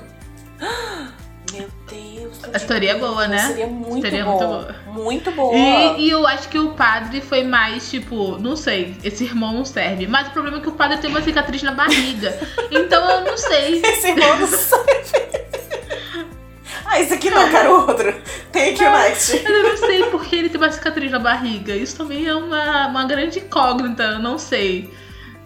Meu Deus. A teoria é boa, né? Seria muito Seria bom. muito boa. Muito boa. E, e eu acho que o padre foi mais, tipo, não sei, esse irmão não serve. Mas o problema é que o padre tem uma cicatriz na barriga. então eu não sei. Esse irmão não serve. Ah, esse aqui não, quero outro. Aqui o next. Eu não sei porque ele tem uma cicatriz na barriga. Isso também é uma, uma grande incógnita, eu não sei.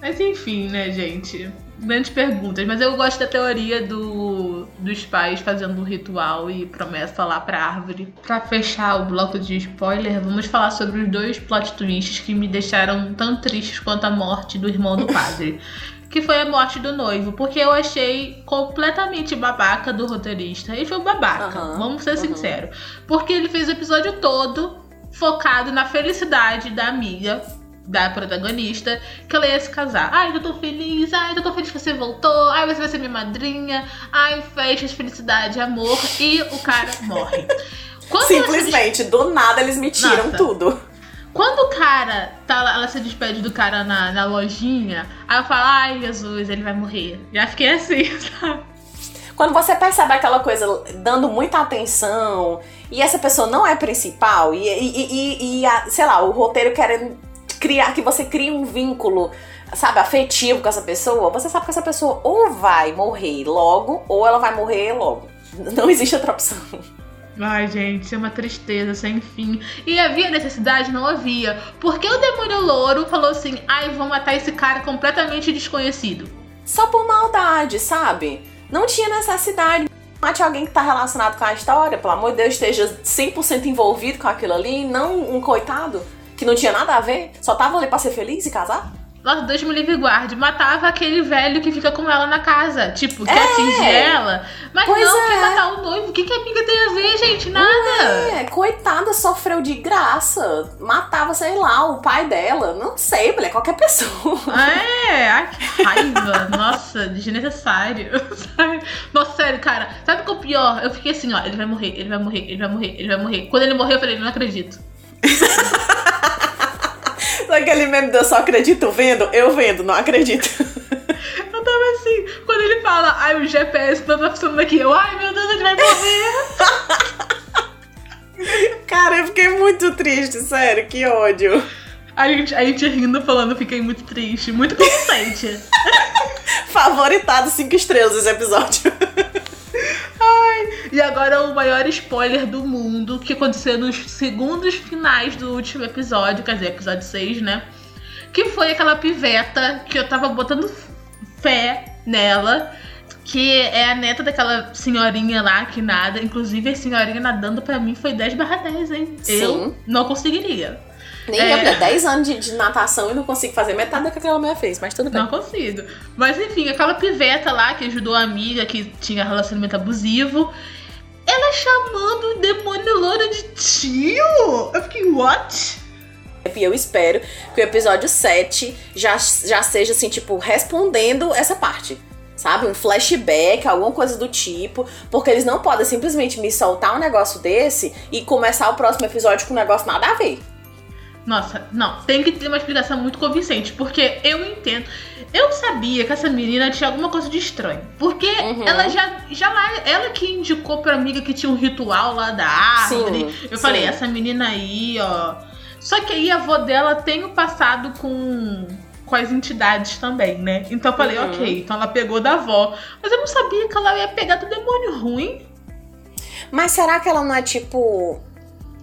Mas enfim, né, gente? Grandes perguntas. Mas eu gosto da teoria do, dos pais fazendo um ritual e promessa lá pra árvore. Pra fechar o bloco de spoiler, vamos falar sobre os dois plot twists que me deixaram tão tristes quanto a morte do irmão do padre. Que foi a morte do noivo, porque eu achei completamente babaca do roteirista. Ele foi um babaca, Aham, vamos ser aham. sinceros. Porque ele fez o episódio todo focado na felicidade da amiga, da protagonista, que ela ia se casar. Ai, eu tô feliz, ai, eu tô feliz que você voltou, ai, você vai ser minha madrinha, ai, festas, felicidade, amor, e o cara morre. Quando Simplesmente, do nada eles me tiram Nossa. tudo. quando o cara, tá lá, ela se despede do cara na, na lojinha, aí eu falo, ai Jesus, ele vai morrer. Já fiquei assim, sabe? Quando você percebe aquela coisa dando muita atenção e essa pessoa não é principal, e, e, e, e a- sei lá, o roteiro querendo criar, que você cria um vínculo, sabe, afetivo com essa pessoa, você sabe que essa pessoa ou vai morrer logo, ou ela vai morrer logo. Não existe outra opção. Ai, gente, isso é uma tristeza sem fim. E havia necessidade? Não havia. Porque o demônio louro falou assim: ai, vou matar esse cara completamente desconhecido. Só por maldade, sabe? Não tinha necessidade. Mate alguém que tá relacionado com a história, pelo amor de Deus, esteja 100% envolvido com aquilo ali, não um coitado que não tinha nada a ver, só tava ali pra ser feliz e casar. Nossa, Deus me livre guarde. Matava aquele velho que fica com ela na casa. Tipo, que É. atinge ela. Mas Pois não é. quer matar o noivo. O que, que a amiga tem a ver, gente? Nada. É, coitada, sofreu de graça. Matava, sei lá, o pai dela. Não sei, mulher, qualquer pessoa. É, ai, que raiva. Nossa, desnecessário. Nossa, sério, cara. Sabe o que é o pior? Eu fiquei assim, ó, ele vai morrer, ele vai morrer, ele vai morrer, ele vai morrer. Quando ele morreu, eu falei, não acredito. Aquele meme do eu só acredito vendo? Eu vendo, não acredito. Eu tava assim, quando ele fala, ai, o GPS não tá funcionando aqui, eu, ai, meu Deus, ele vai morrer. Cara, eu fiquei muito triste, sério, que ódio. A gente, a gente rindo, falando, fiquei muito triste, muito consciente. Favoritado cinco estrelas esse episódio. E agora o maior spoiler do mundo, que aconteceu nos segundos finais do último episódio, quer dizer, episódio 6, né? Que foi aquela piveta que eu tava botando fé nela. Que é a neta daquela senhorinha lá que nada. Inclusive, a senhorinha nadando pra mim foi 10 barra 10, hein? Eu Sim. não conseguiria. Nem É. eu, mulher, 10 anos de, de natação e não consigo fazer metade do que aquela mulher fez, mas tudo bem. Não consigo. Mas enfim, aquela piveta lá que ajudou a amiga que tinha relacionamento abusivo. Ela chamando o demônio louro de tio? Eu fiquei, what? E eu espero que o episódio 7 já, já seja assim, tipo, respondendo essa parte. Sabe? Um flashback, alguma coisa do tipo. Porque eles não podem simplesmente me soltar um negócio desse e começar o próximo episódio com um negócio nada a ver. Nossa, não, tem que ter uma explicação muito convincente, porque eu entendo. Eu sabia que essa menina tinha alguma coisa de estranho. Porque Uhum. ela já, já lá, ela que indicou pra amiga que tinha um ritual lá da árvore. Sim, eu falei, sim. essa menina aí, ó. Só que aí a avó dela tem o passado com, com as entidades também, né? Então eu falei, Uhum. ok, então ela pegou da avó. Mas eu não sabia que ela ia pegar do demônio ruim. Mas será que ela não é tipo.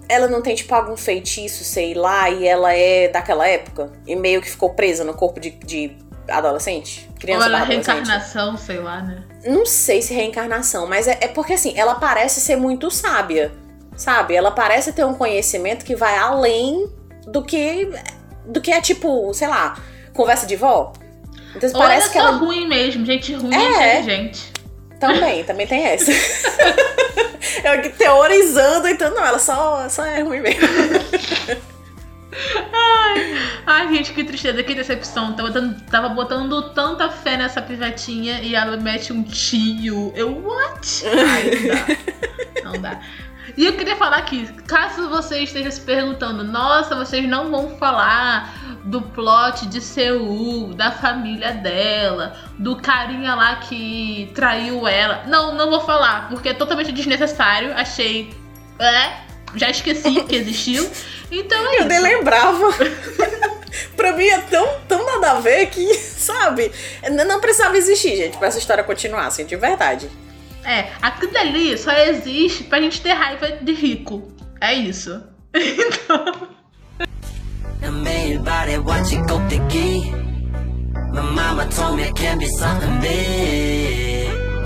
Ela não tem, tipo, algum feitiço, sei lá, e ela é daquela época? E meio que ficou presa no corpo de, de adolescente? Criança Ou ela é reencarnação, sei lá, né? Não sei se reencarnação, mas é, é porque assim, ela parece ser muito sábia, sabe? Ela parece ter um conhecimento que vai além do que do que é tipo, sei lá, conversa de vó. Então Ou parece ela que é só ela ruim mesmo, gente ruim é inteligente. Também, também tem essa. Eu aqui teorizando, então não, ela só, só é ruim mesmo. Ai, gente, que tristeza, que decepção. Tava, dando- tava botando tanta fé nessa pivetinha e ela mete um tio. Eu, what? Ai, não dá. Não dá. E eu queria falar aqui, caso você esteja se perguntando, nossa, vocês não vão falar do plot de Seul, da família dela, do carinha lá que traiu ela. Não, não vou falar, porque é totalmente desnecessário. Achei. É, já esqueci que existiu. Então é Eu nem isso. lembrava. pra mim é tão, tão nada a ver que, sabe? Não precisava existir, gente, pra essa história continuar, assim, de verdade. É, aquilo ali só existe pra gente ter raiva de rico. É isso. Então.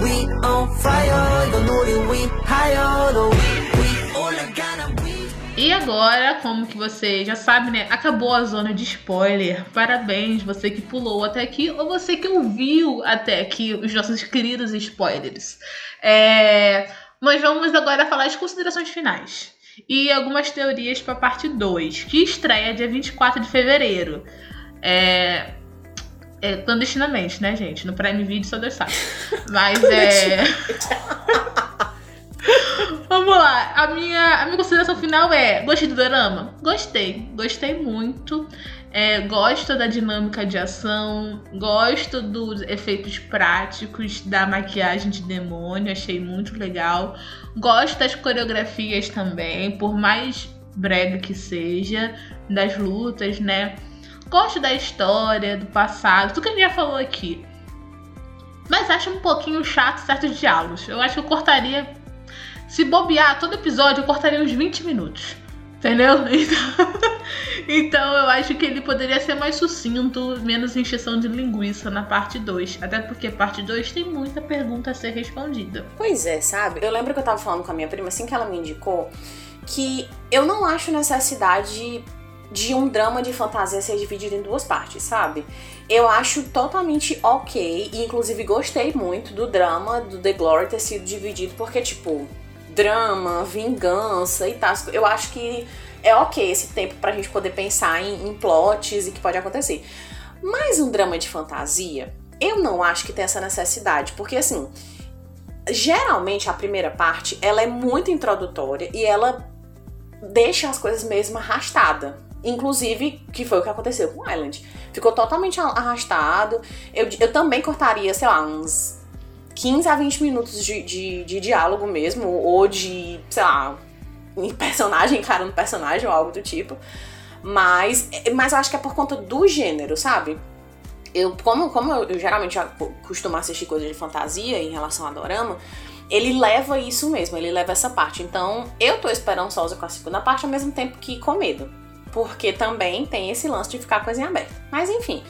We on fire, we higher, we, we all I gotta be. E agora, como que você já sabe, né? Acabou a zona de spoiler. Parabéns, você que pulou até aqui ou você que ouviu até aqui os nossos queridos spoilers. É, Nós vamos agora falar as considerações finais. E algumas teorias para parte 2, que estreia dia 24 de fevereiro. É, é, clandestinamente, né, gente? No Prime Video só Deus sabe. Mas é. Vamos lá, a minha, a minha consideração final é: gostei do dorama? Gostei, gostei muito. É, gosto da dinâmica de ação, gosto dos efeitos práticos, da maquiagem de demônio, achei muito legal. Gosto das coreografias também, por mais brega que seja, das lutas, né? Gosto da história, do passado, tudo que a gente já falou aqui. Mas acho um pouquinho chato certos diálogos. Eu acho que eu cortaria se bobear todo episódio, eu cortaria uns 20 minutos. Entendeu? Então, então eu acho que ele poderia ser mais sucinto, menos encheção de linguiça na parte 2. Até porque parte 2 tem muita pergunta a ser respondida. Pois é, sabe? Eu lembro que eu tava falando com a minha prima, assim que ela me indicou, que eu não acho necessidade de um drama de fantasia ser dividido em duas partes, sabe? Eu acho totalmente ok, e inclusive gostei muito do drama do The Glory ter sido dividido, porque, tipo, drama, vingança e tal. Eu acho que é ok esse tempo pra gente poder pensar em, em plots e que pode acontecer. Mas um drama de fantasia, eu não acho que tem essa necessidade, porque assim, geralmente a primeira parte ela é muito introdutória e ela deixa as coisas mesmo arrastada. Inclusive, que foi o que aconteceu com Island. Ficou totalmente arrastado. Eu, eu também cortaria, sei lá, uns 15 a 20 minutos de, de, de diálogo mesmo, ou de, sei lá, personagem encarando personagem ou algo do tipo. Mas, mas eu acho que é por conta do gênero, sabe? Eu, como, como eu, eu geralmente costumo assistir coisas de fantasia em relação a dorama, ele leva isso mesmo, ele leva essa parte. Então, eu tô esperançosa com a segunda parte ao mesmo tempo que com medo. Porque também tem esse lance de ficar coisinha aberta. Mas enfim,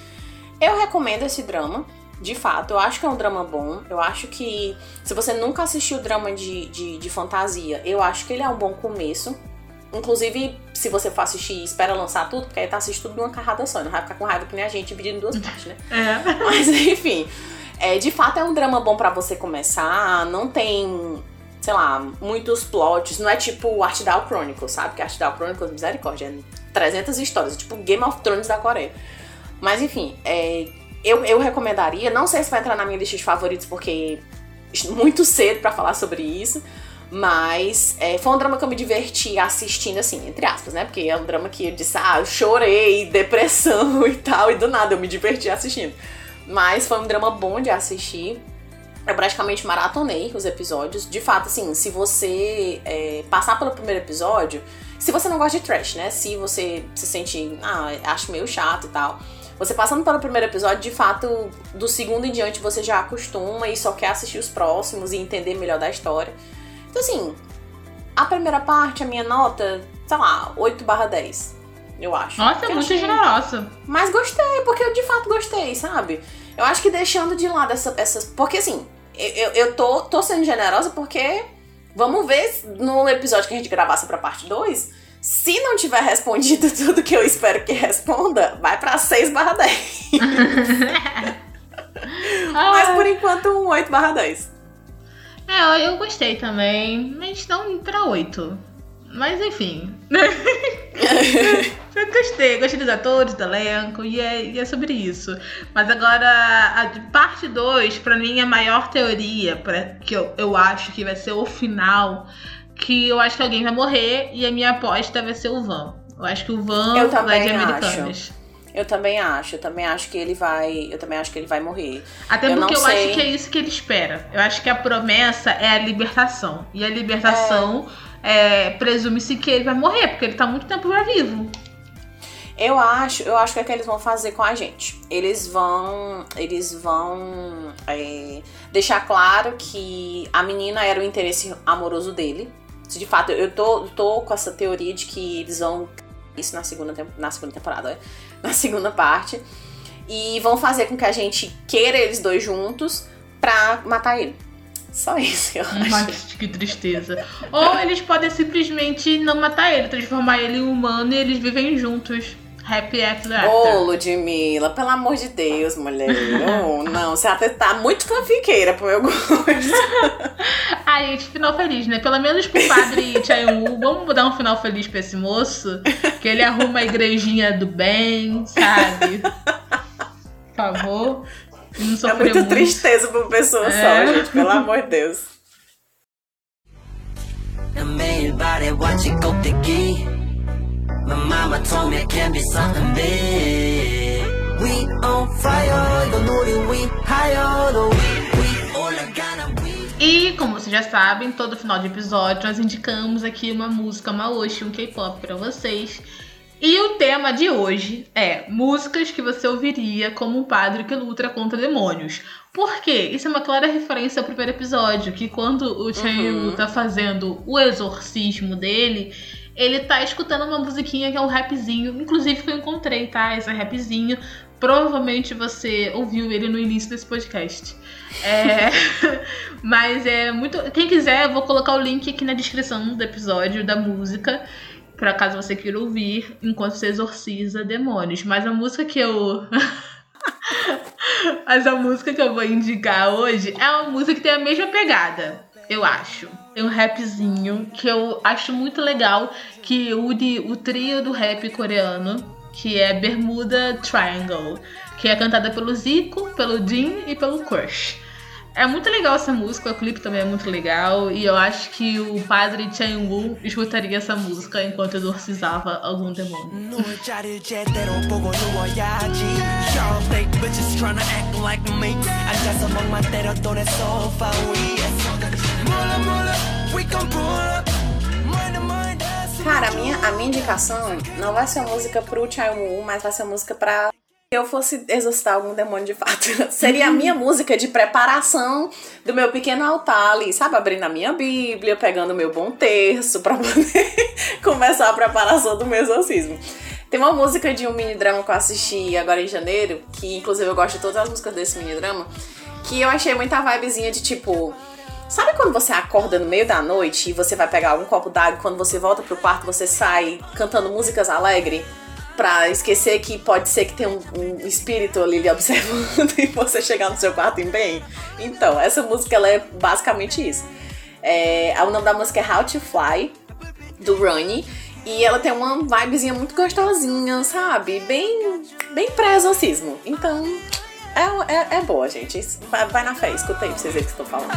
eu recomendo esse drama. De fato, eu acho que é um drama bom. Eu acho que, se você nunca assistiu drama de, de, de fantasia, eu acho que ele é um bom começo. Inclusive, se você for assistir, espera lançar tudo, porque aí tá assistindo tudo numa carrada só. Não vai ficar com raiva que nem a gente dividindo em duas partes, né? É. Mas enfim, é, de fato é um drama bom para você começar. Não tem, sei lá, muitos plots. Não é tipo Art Down Chronicles, sabe? Que Art Down Chronicles, misericórdia, é 300 histórias. Tipo Game of Thrones da Coreia. Mas enfim, é, eu, eu recomendaria. Não sei se vai entrar na minha lista de favoritos, porque muito cedo para falar sobre isso. Mas é, foi um drama que eu me diverti assistindo, assim, entre aspas, né? Porque é um drama que eu disse, ah, eu chorei, depressão e tal, e do nada eu me diverti assistindo. Mas foi um drama bom de assistir. Eu praticamente maratonei os episódios. De fato, assim, se você é, passar pelo primeiro episódio, se você não gosta de trash, né? Se você se sente, ah, acho meio chato e tal. Você passando pelo primeiro episódio, de fato, do segundo em diante você já acostuma e só quer assistir os próximos e entender melhor da história. Então, assim, a primeira parte, a minha nota, sei lá, 8 barra 10. Eu acho. Nossa, Porque muito achei- generosa. mas gostei, porque eu de fato gostei, sabe? Eu acho que deixando de lado essa, essas. Porque assim, eu, eu, tô, tô sendo generosa porque. Vamos ver no episódio que a gente gravasse pra parte 2. Se não tiver respondido tudo que eu espero que responda, vai pra 6 barra 10. Mas por enquanto, um 8 barra 10. É, eu, gostei também, mas não pra 8. Mas enfim. eu gostei, gostei dos atores, do elenco, e é, e é sobre isso. Mas agora, a parte 2, pra mim, é a maior teoria, pra, que eu, eu acho que vai ser o final, que eu acho que alguém vai morrer, e a minha aposta vai ser o Van. Eu acho que o Van Eu vai de acho. Americanas. Eu também acho, eu também acho que ele vai. Eu também acho que ele vai morrer. Até Eu porque eu sei. acho que é isso que ele espera. Eu acho que a promessa é a libertação. E a libertação é, presume-se que ele vai morrer, porque ele tá muito tempo já vivo. Eu acho, eu acho que é que eles vão fazer com a gente. Eles vão, eles vão é, deixar claro que a menina era o interesse amoroso dele. Se de fato, eu tô, tô com essa teoria de que eles vão isso na segunda, na segunda temporada, né? na segunda parte. E vão fazer com que a gente queira eles dois juntos pra matar ele. Só isso, eu acho. Mas que tristeza. Ou eles podem simplesmente não matar ele, transformar ele em humano e eles vivem juntos. Happy Ever After. Ô, Ludmilla, pelo amor de Deus, mulher. Não, você até tá muito fanfiqueira pro meu gosto. Ai, gente, final feliz, né? Pelo menos pro padre Chaewu, vamos dar um final feliz pra esse moço. Que ele arruma a igrejinha do bem, sabe? Por favor. Não É muita muito. tristeza pra uma pessoa É. só, gente, pelo amor de Deus. My mama told me it can be something big. We on fire, we higher, the we we all e, como vocês já sabem, todo final de episódio nós indicamos aqui uma música, uma oshi, um K-pop para vocês. E o tema de hoje é músicas que você ouviria como um padre que luta contra demônios. Por quê? Isso é uma clara referência ao primeiro episódio, que quando o Chayu uhum. tá fazendo o exorcismo dele, ele tá escutando uma musiquinha que é um rapzinho, inclusive que eu encontrei, tá? Esse rapzinho. Provavelmente você ouviu ele no início desse podcast. É, mas é muito. Quem quiser, eu vou colocar o link aqui na descrição do episódio da música. Por caso você queira ouvir enquanto você exorciza demônios. Mas a música que eu. Mas a música que eu vou indicar hoje é uma música que tem a mesma pegada, eu acho. Tem um rapzinho que eu acho muito legal, que une o trio do rap coreano, que é Bermuda Triangle, que é cantada pelo Zico, pelo Jin e pelo Crush. É muito legal essa música, o clipe também é muito legal, e eu acho que o padre Chang Woo escutaria essa música enquanto exorcizava algum demônio. Cara, a minha, a minha indicação não vai ser uma música pro Chaimu, mas vai ser uma música pra se eu fosse exorcizar algum demônio de fato. Seria a uhum. minha música de preparação do meu pequeno altar ali, sabe? Abrindo a minha Bíblia, pegando o meu bom terço pra poder começar a preparação do meu exorcismo. Tem uma música de um mini drama que eu assisti agora em janeiro, que inclusive eu gosto de todas as músicas desse mini drama, que eu achei muita vibezinha de tipo Sabe quando você acorda no meio da noite e você vai pegar um copo d'água e quando você volta pro quarto você sai cantando músicas alegres? Pra esquecer que pode ser que tem um, um espírito ali lhe observando e você chegar no seu quarto em bem? Então, essa música ela é basicamente isso. É, o nome da música é How to Fly, do Runny. E ela tem uma vibezinha muito gostosinha, sabe? Bem, bem pré-exorcismo. Então, é, é, é boa, gente. Vai, vai, na fé, escuta aí pra vocês verem o que eu tô falando.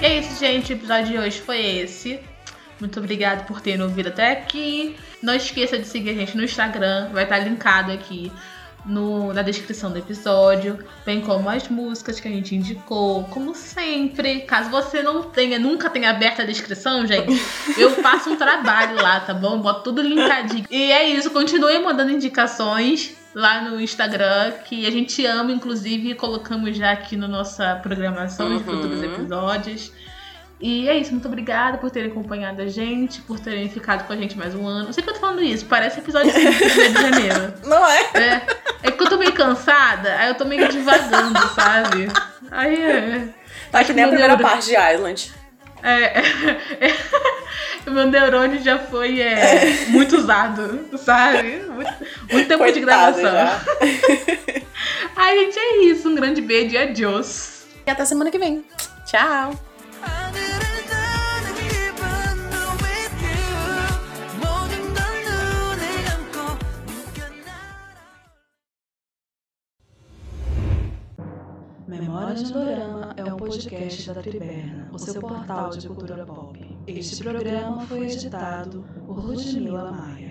É isso, gente. O episódio de hoje foi esse. Muito obrigado por terem ouvido até aqui. Não esqueça de seguir a gente no Instagram, vai estar linkado aqui no- na descrição do episódio, bem como as músicas que a gente indicou, como sempre. Caso você não tenha, nunca tenha aberto a descrição, gente, eu faço um trabalho lá, tá bom? Boto tudo linkadinho. E é isso, continue mandando indicações lá no Instagram, que a gente ama, inclusive, colocamos já aqui na nossa programação de Uhum. futuros episódios. E é isso, muito obrigada por terem acompanhado a gente, por terem ficado com a gente mais um ano. Eu sei que eu tô falando isso, parece episódio 5 do Rio de Janeiro. Não é? É, é que eu tô meio cansada, aí eu tô meio divagando, sabe? Aí é. Tá que nem a primeira parte de Island. É, é, o meu neurônio já foi é, muito usado, sabe? Muito, muito tempo de Coitado gravação. já. Ai, gente, é isso. Um grande beijo e adiós. E até semana que vem. Tchau. Memórias de Dorama é um podcast da Triberna, o seu portal de cultura pop. Este programa foi editado por Ludmila Maia.